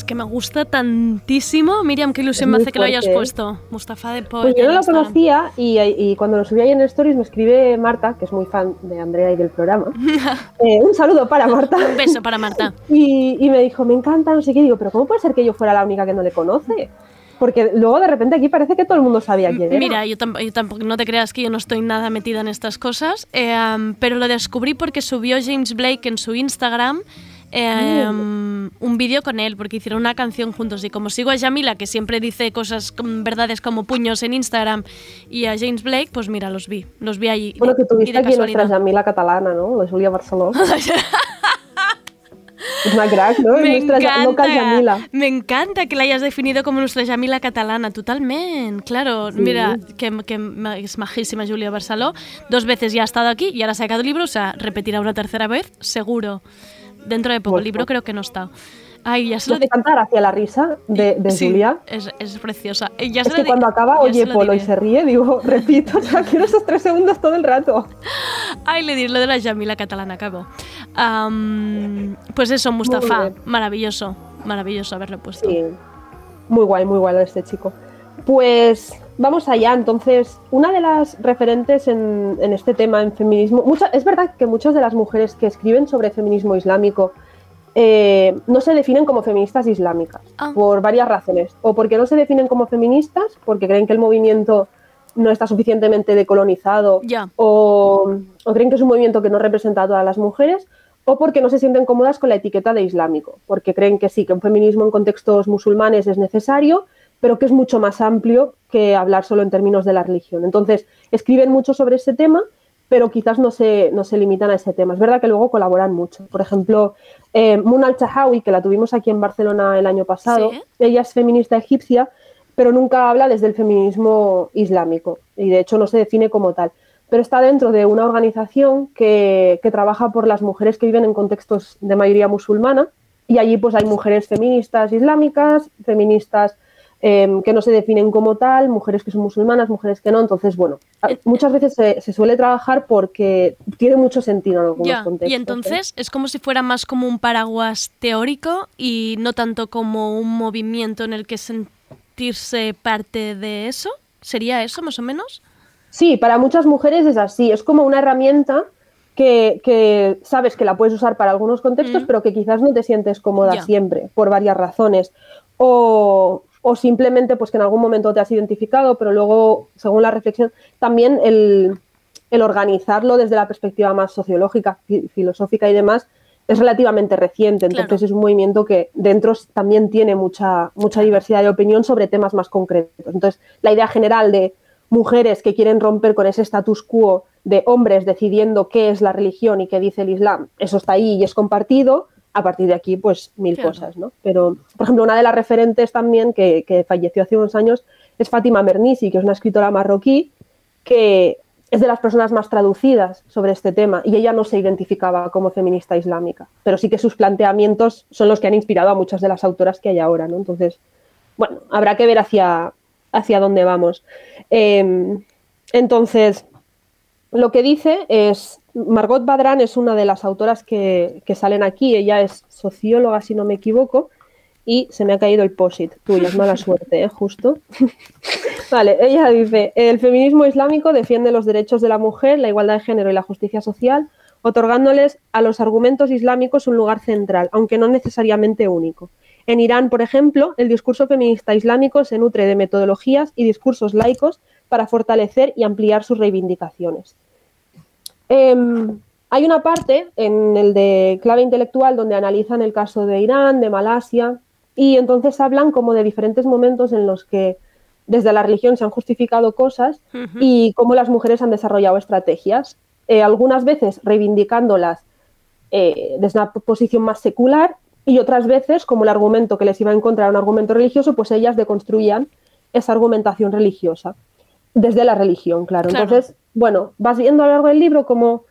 Es que me gusta tantísimo. Miriam, qué ilusión me hace que lo hayas ¿eh? puesto. Mustafa de Paul. Pues yo no lo conocía y, y cuando lo subí ahí en Stories me escribe Marta, que es muy fan de Andrea y del programa. Eh, un saludo para Marta. Un beso para Marta. Y, y me dijo, me encanta, no sé qué. Digo, pero ¿cómo puede ser que yo fuera la única que no le conoce? Porque luego de repente aquí parece que todo el mundo sabía quién era. Mira, yo, tamp- yo tampoco, no te creas que yo no estoy nada metida en estas cosas, eh, um, pero lo descubrí porque subió James Blake en su Instagram eh, um, un vídeo con él, porque hicieron una canción juntos. Y como sigo a Yamila, que siempre dice cosas, con verdades como puños en Instagram, y a James Blake, pues mira, los vi, los vi allí. Bueno, que tuviste aquí nuestra. Jamila catalana, ¿no? La Julia Barceló. es una crack, ¿no? Me nuestra local encanta, me encanta que la hayas definido como nuestra Yamila catalana, totalmente, claro. Mira, que, es majísima Julia Barceló. Dos veces ya ha estado aquí y ahora ha sacado el libro, o sea, repetirá una tercera vez, seguro. Dentro de poco, el libro creo que no está. Ay, ya se lo Me di- encanta gracia la risa de, de Sí, Julia. Es, es preciosa. Ya Es se que cuando acaba, ya oye Polo y diré. se ríe, digo, repito, sea, quiero esos tres segundos todo el rato. Ay, le di lo de la Yamila catalana, acabo. Am, pues eso, Mustafa, maravilloso, maravilloso haberlo puesto. Sí, muy guay, muy guay este chico. Pues vamos allá, entonces, una de las referentes en, en este tema, en feminismo, mucha- es verdad que muchas de las mujeres que escriben sobre feminismo islámico eh, no se definen como feministas islámicas, Ah. por varias razones. O porque no se definen como feministas, porque creen que el movimiento no está suficientemente decolonizado, o, o creen que es un movimiento que no representa a todas las mujeres, o porque no se sienten cómodas con la etiqueta de islámico, porque creen que sí, que un feminismo en contextos musulmanes es necesario, pero que es mucho más amplio que hablar solo en términos de la religión. Entonces, escriben mucho sobre ese tema, pero quizás no se, no se limitan a ese tema. Es verdad que luego colaboran mucho. Por ejemplo, eh, al-Chahawi, que la tuvimos aquí en Barcelona el año pasado, Sí. ella es feminista egipcia, pero nunca habla desde el feminismo islámico y de hecho no se define como tal. Pero está dentro de una organización que, que trabaja por las mujeres que viven en contextos de mayoría musulmana y allí pues hay mujeres feministas islámicas, feministas eh, que no se definen como tal, mujeres que son musulmanas, mujeres que no. Entonces, bueno, a- muchas veces se, se suele trabajar porque tiene mucho sentido en algunos Ya, contextos. y ¿eh? entonces es como si fuera más como un paraguas teórico y no tanto como un movimiento en el que sentirse parte de eso. ¿Sería eso más o menos? Sí, para muchas mujeres es así. Es como una herramienta que, que sabes que la puedes usar para algunos contextos, Mm. pero que quizás no te sientes cómoda siempre, por varias razones. O, o simplemente pues que en algún momento te has identificado, pero luego, según la reflexión, también el, el organizarlo desde la perspectiva más sociológica, fi- filosófica y demás, es relativamente reciente. Claro. Entonces es un movimiento que dentro también tiene mucha, mucha diversidad de opinión sobre temas más concretos. Entonces, la idea general de mujeres que quieren romper con ese status quo de hombres decidiendo qué es la religión y qué dice el Islam, eso está ahí y es compartido. A partir de aquí, pues mil Claro. cosas, ¿no? Pero, por ejemplo, una de las referentes también que, que falleció hace unos años es Fátima Mernissi, que es una escritora marroquí que es de las personas más traducidas sobre este tema y ella no se identificaba como feminista islámica, pero sí que sus planteamientos son los que han inspirado a muchas de las autoras que hay ahora, ¿no? Entonces, bueno, habrá que ver hacia, hacia dónde vamos. Eh, entonces, lo que dice es, Margot Badran es una de las autoras que, que salen aquí, ella es socióloga, si no me equivoco, y se me ha caído el posit, tuya, es mala suerte, ¿eh? justo. vale, ella dice, el feminismo islámico defiende los derechos de la mujer, la igualdad de género y la justicia social, otorgándoles a los argumentos islámicos un lugar central, aunque no necesariamente único. En Irán, por ejemplo, el discurso feminista islámico se nutre de metodologías y discursos laicos para fortalecer y ampliar sus reivindicaciones. Em, hay una parte en el de clave intelectual donde analizan el caso de Irán, de Malasia, y entonces hablan como de diferentes momentos en los que desde la religión se han justificado cosas y cómo las mujeres han desarrollado estrategias eh, algunas veces reivindicándolas eh, desde una posición más secular y otras veces, como el argumento que les iba a encontrar un argumento religioso, pues ellas deconstruían esa argumentación religiosa, desde la religión, claro. Claro. Entonces, bueno, vas viendo a lo largo del libro como,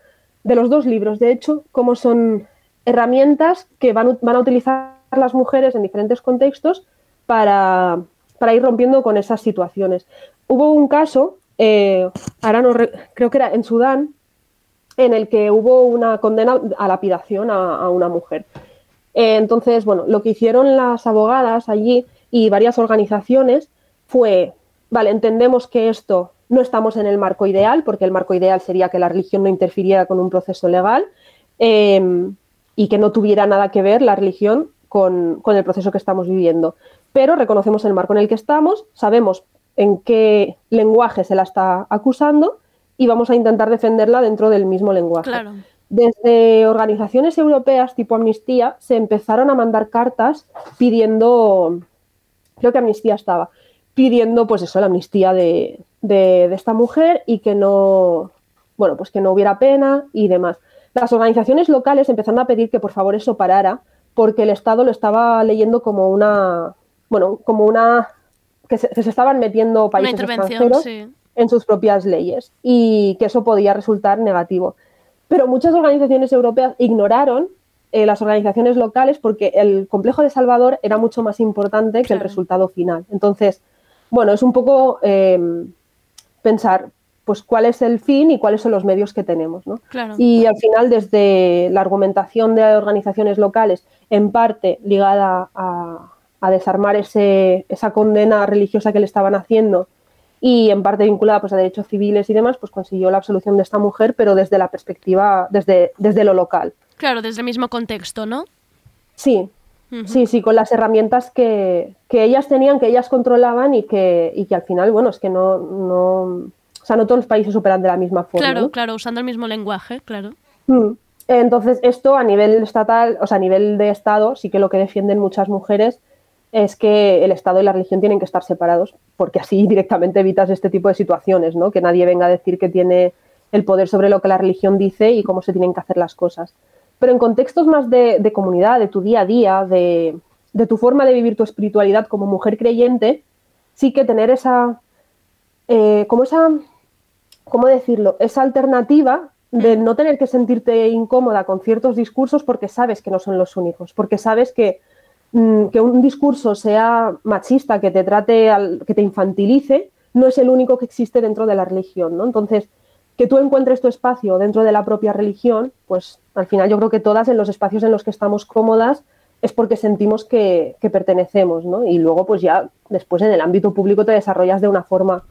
de los dos libros, de hecho, cómo son herramientas que van, van a utilizar las mujeres en diferentes contextos para, para ir rompiendo con esas situaciones. Hubo un caso, eh, ahora no re- creo que era en Sudán, en el que hubo una condena a lapidación a, a una mujer. Eh, entonces, bueno, lo que hicieron las abogadas allí y varias organizaciones fue, vale, entendemos que esto no estamos en el marco ideal, porque el marco ideal sería que la religión no interfiriera con un proceso legal eh, y que no tuviera nada que ver la religión con, con el proceso que estamos viviendo. Pero reconocemos el marco en el que estamos, sabemos en qué lenguaje se la está acusando y vamos a intentar defenderla dentro del mismo lenguaje. Claro. Desde organizaciones europeas tipo Amnistía se empezaron a mandar cartas pidiendo, creo que Amnistía estaba, pidiendo pues eso, la amnistía de, de- de esta mujer y que no, bueno, pues que no hubiera pena y demás. Las organizaciones locales empezaron a pedir que por favor eso parara porque el Estado lo estaba leyendo como una, bueno, como una, que se, que se estaban metiendo países extranjeros sí. en sus propias leyes y que eso podía resultar negativo. Pero muchas organizaciones europeas ignoraron eh, las organizaciones locales porque el complejo de Salvador era mucho más importante que el resultado final. Entonces, bueno, es un poco eh, pensar pues cuál es el fin y cuáles son los medios que tenemos. ¿no? Claro. Y al final, desde la argumentación de organizaciones locales, en parte ligada a, a desarmar ese, esa condena religiosa que le estaban haciendo y en parte vinculada pues, a derechos civiles y demás, pues consiguió la absolución de esta mujer, pero desde la perspectiva, desde, desde lo local. Claro, desde el mismo contexto, ¿no? Sí, Sí, sí, con las herramientas que, que ellas tenían, que ellas controlaban y que, y que al final, bueno, es que no, no, o sea, no todos los países operan de la misma forma. Claro, ¿no? claro, usando el mismo lenguaje, claro. Mm. Entonces, esto a nivel estatal, o sea, a nivel de Estado, sí que lo que defienden muchas mujeres es que el Estado y la religión tienen que estar separados, porque así directamente evitas este tipo de situaciones, ¿no? Que nadie venga a decir que tiene el poder sobre lo que la religión dice y cómo se tienen que hacer las cosas. Pero en contextos más de, de comunidad, de tu día a día, de, de tu forma de vivir tu espiritualidad como mujer creyente, sí que tener esa, eh, como esa, ¿cómo decirlo? Esa alternativa de no tener que sentirte incómoda con ciertos discursos porque sabes que no son los únicos, porque sabes que, mm, que un discurso sea machista, que te trate, al, que te infantilice, no es el único que existe dentro de la religión, ¿no? Entonces, que tú encuentres tu espacio dentro de la propia religión, pues al final yo creo que todas en los espacios en los que estamos cómodas es porque sentimos que, que pertenecemos, ¿no? Y luego pues ya después en el ámbito público te desarrollas de una forma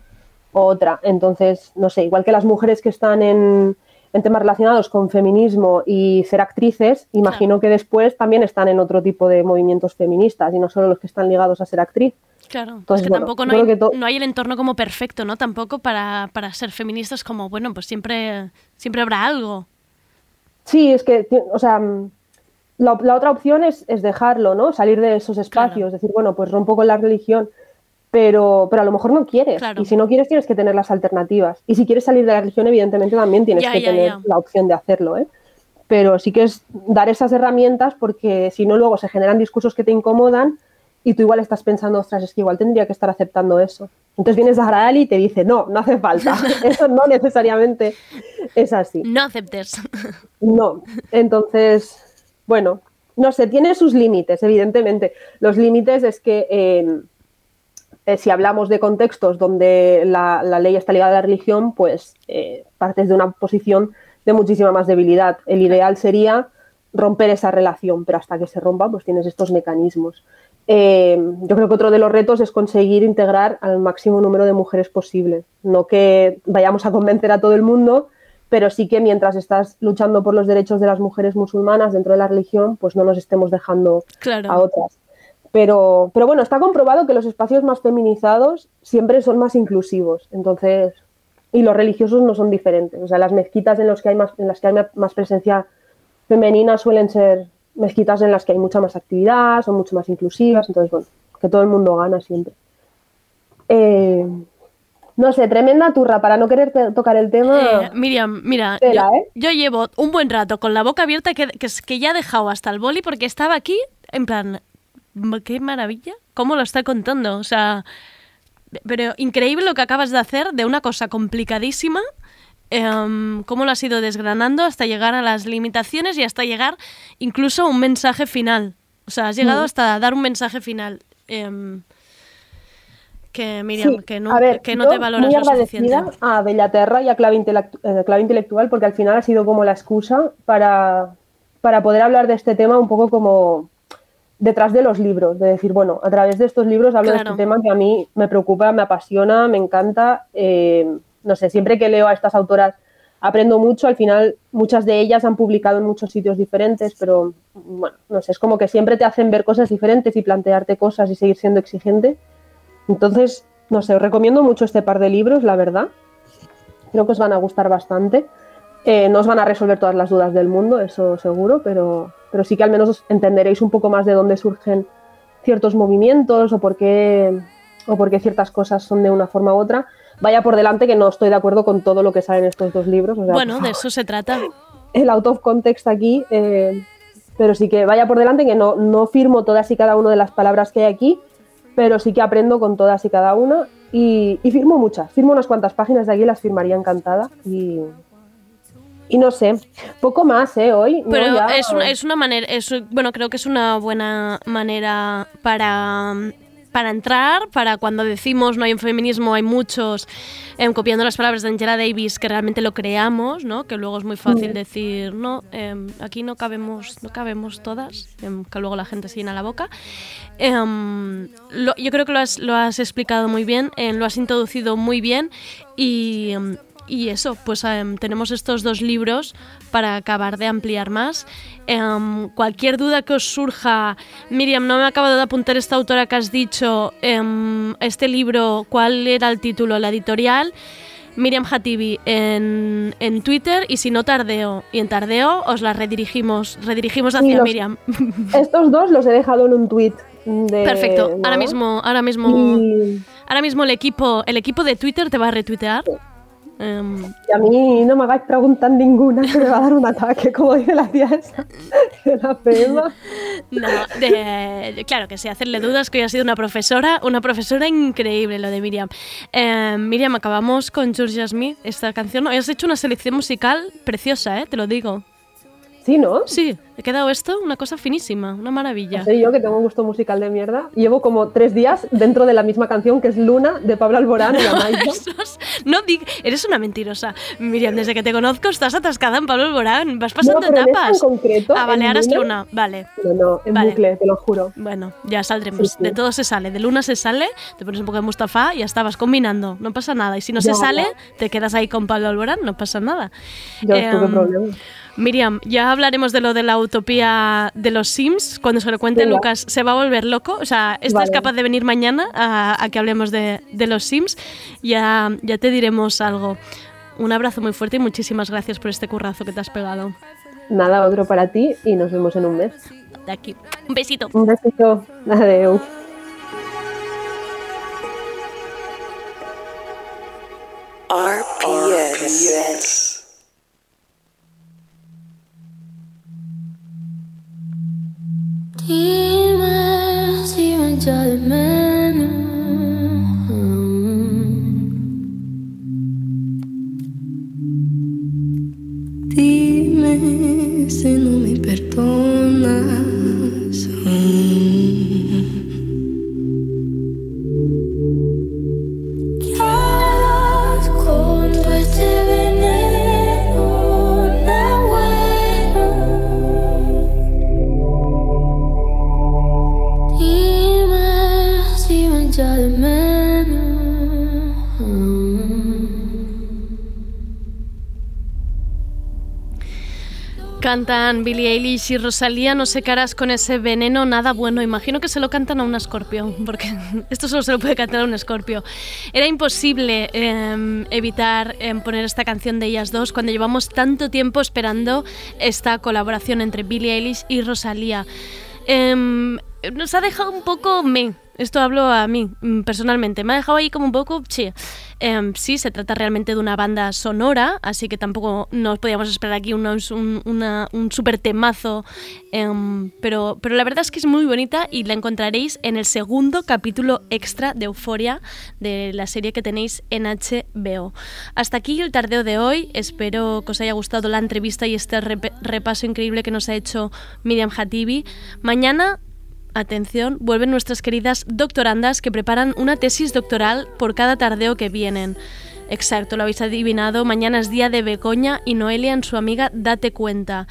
u otra. Entonces, no sé, igual que las mujeres que están en, en temas relacionados con feminismo y ser actrices, imagino que después también están en otro tipo de movimientos feministas y no solo los que están ligados a ser actriz. Claro, Entonces, es que bueno, tampoco no hay, que no hay el entorno como perfecto, ¿no? Tampoco para, para ser feministas como, bueno, pues siempre, siempre habrá algo. Sí, es que, o sea, mm, la, la otra opción es, es dejarlo, ¿no? Salir de esos espacios, Claro. decir, bueno, pues rompo con la religión, pero, pero a lo mejor no quieres. Claro. Y si no quieres, tienes que tener las alternativas. Y si quieres salir de la religión, evidentemente también tienes Ya, que ya, tener ya. la opción de hacerlo, ¿eh? Pero sí que es dar esas herramientas porque si no, luego se generan discursos que te incomodan y tú igual estás pensando, ostras, es que igual tendría que estar aceptando eso. Entonces vienes a Gradali y te dice, no, no hace falta. Eso no necesariamente es así. No aceptes. No, entonces, bueno, no sé, tiene sus límites, evidentemente. Los límites es que eh, eh, si hablamos de contextos donde la, la ley está ligada a la religión, pues eh, partes de una posición de muchísima más debilidad. El ideal sería romper esa relación, pero hasta que se rompa, pues tienes estos mecanismos. Eh, yo creo que otro de los retos es conseguir integrar al máximo número de mujeres posible. No que vayamos a convencer a todo el mundo, pero sí que mientras estás luchando por los derechos de las mujeres musulmanas dentro de la religión, pues no nos estemos dejando Claro. a otras. Pero, pero bueno, está comprobado que los espacios más feminizados siempre son más inclusivos. Entonces, y los religiosos no son diferentes. O sea, las mezquitas en, los que hay más, en las que hay más presencia femenina suelen ser mezquitas en las que hay mucha más actividad, son mucho más inclusivas. Entonces, bueno, que todo el mundo gana siempre. Eh, No sé, tremenda turra para no querer tocar el tema. Eh, Miriam, mira, Tela, yo, ¿eh? yo llevo un buen rato con la boca abierta que, que, que ya he dejado hasta el boli porque estaba aquí en plan, "M- qué maravilla, cómo lo está contando, o sea, pero increíble lo que acabas de hacer de una cosa complicadísima, em, cómo lo has ido desgranando hasta llegar a las limitaciones y hasta llegar incluso a un mensaje final, o sea, has llegado Mm. hasta dar un mensaje final. em, que Miriam, Sí, que no, a ver, que no yo te valoras muy lo suficiente. agradecida a Bellaterra y a Clave, eh, Clave Intelectual porque al final ha sido como la excusa para, para poder hablar de este tema un poco como detrás de los libros, de decir, bueno, a través de estos libros hablo Claro. de este tema que a mí me preocupa, me apasiona, me encanta. eh, no sé, siempre que leo a estas autoras aprendo mucho, al final muchas de ellas han publicado en muchos sitios diferentes, pero bueno, no sé, es como que siempre te hacen ver cosas diferentes y plantearte cosas y seguir siendo exigente. Entonces, no sé, os recomiendo mucho este par de libros, la verdad. Creo que os van a gustar bastante. Eh, no os van a resolver todas las dudas del mundo, eso seguro, pero, pero sí que al menos os entenderéis un poco más de dónde surgen ciertos movimientos o por qué, o por qué ciertas cosas son de una forma u otra. Vaya por delante que no estoy de acuerdo con todo lo que sale en estos dos libros. o sea, Bueno, de eso se trata. el out of context aquí, eh, pero sí que vaya por delante que no, no firmo todas y cada una de las palabras que hay aquí, pero sí que aprendo con todas y cada una y, y firmo muchas, firmo unas cuantas páginas de aquí, las firmaría encantada y, y no sé, poco más, ¿eh? Hoy. ¿no? Pero Ya- es, una, es una manera, es, bueno, creo que es una buena manera para, para entrar, para cuando decimos no hay un feminismo, hay muchos, em, copiando las palabras de Angela Davis, que realmente lo creamos, ¿no? Que luego es muy fácil decir, no, em, aquí no cabemos, no cabemos todas, em, que luego la gente se llena la boca. Lo- yo creo que lo has, lo has explicado muy bien, lo has introducido muy bien y, y eso, pues em, tenemos estos dos libros para acabar de ampliar más. Em, cualquier duda que os surja, Miriam, no me he acabado de apuntar esta autora que has dicho, em, este libro, ¿cuál era el título? La editorial. Miriam Hatibi en, en Twitter y si no Tardeo. Y en Tardeo os la redirigimos, redirigimos hacia los- Miriam. Estos dos los he dejado en un tweet de... Perfecto. ¿no? Ahora mismo, ahora mismo, Y, ahora mismo el equipo, el equipo de Twitter te va a retuitear. Em, y a mí no me hagáis preguntar ninguna que me va a dar un ataque, como dice la tía esa de la FEMA. no, de- claro que sí, hacerle dudas que hoy ha sido una profesora, una profesora increíble lo de Miriam. Em, Miriam, acabamos con Georgia Smith, esta canción. Hoy has hecho una selección musical preciosa, ¿eh? te lo digo. Sí, ¿no? Sí, he quedado esto una cosa finísima, una maravilla. No sé yo que tengo un gusto musical de mierda. Llevo como tres días dentro de la misma canción que es Luna de Pablo Alborán y Amaya. No dig- eres una mentirosa. Miriam, desde que te conozco estás atascada en Pablo Alborán. Vas pasando pero en esta en etapas. concreto, ah, vale, ahora es Luna-. Vale. No, no, en Vale. bucle, te lo juro. Bueno, ya saldremos. Sí, sí. De todo se sale. De Luna se sale, te pones un poco de Mustafa y ya estabas combinando. No pasa nada. Y si no se sale, te quedas ahí con Pablo Alborán. No pasa nada. Yo Em, tuve problemas. Miriam, ya hablaremos de lo de la utopía de los Sims. Cuando se lo cuente Venga. Lucas, se va a volver loco. O sea, es Vale. capaz de venir mañana a, a que hablemos de, de los Sims. Ya, ya te diremos algo. Un abrazo muy fuerte y muchísimas gracias por este currazo que te has pegado. Nada, otro para ti y nos vemos en un mes. De aquí. Un besito. Un besito. Adiós. RPS. Dime si me echa de menos. Dime si no me perdonas. Cantan Billie Eilish y Rosalía, no harás con ese veneno, nada bueno. Imagino que se lo cantan a un escorpio, porque esto solo se lo puede cantar a un escorpio. Era imposible eh, evitar eh, poner esta canción de ellas dos cuando llevamos tanto tiempo esperando esta colaboración entre Billie Eilish y Rosalía. Em, nos ha dejado un poco me Esto hablo a mí, mm, personalmente. Me ha dejado ahí como un poco... Sí, Em, sí, se trata realmente de una banda sonora, así que tampoco nos podíamos esperar aquí un, un super temazo. Em, pero, pero la verdad es que es muy bonita y la encontraréis en el segundo capítulo extra de Euforia de la serie que tenéis en HBO. Hasta aquí el tardeo de hoy. Espero que os haya gustado la entrevista y este repaso increíble que nos ha hecho Miriam Hatibi. Mañana atención, vuelven nuestras queridas doctorandas que preparan una tesis doctoral por cada tardeo que vienen. Exacto, lo habéis adivinado. Mañana es día de Begoña y Noelia en su amiga Date Cuenta.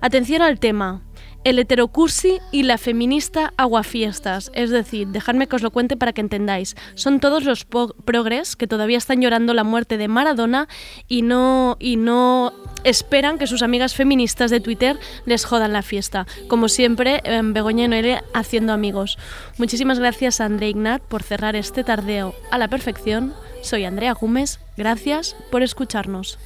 Atención al tema el heterocursi y la feminista aguafiestas. Es decir, dejadme que os lo cuente para que entendáis. Son todos los progres que todavía están llorando la muerte de Maradona y no, y no esperan que sus amigas feministas de Twitter les jodan la fiesta. Como siempre, Begoña y Noelia haciendo amigos. Muchísimas gracias a André Ignat por cerrar este tardeo a la perfección. Soy Andrea Gómez. Gracias por escucharnos.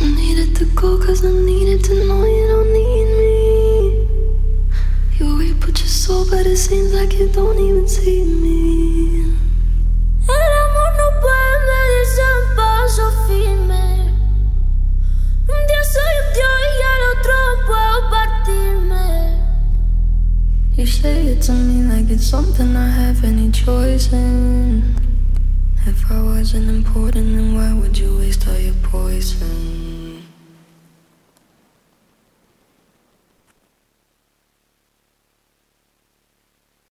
I needed to go cause I needed to know you don't need me. You put your soul, but it seems like you don't even see me. El amor no puede medirse en paso firme. Un día soy un dios y al otro puedo partirme. You say it to me like it's something I have any choice in. If I wasn't important, then why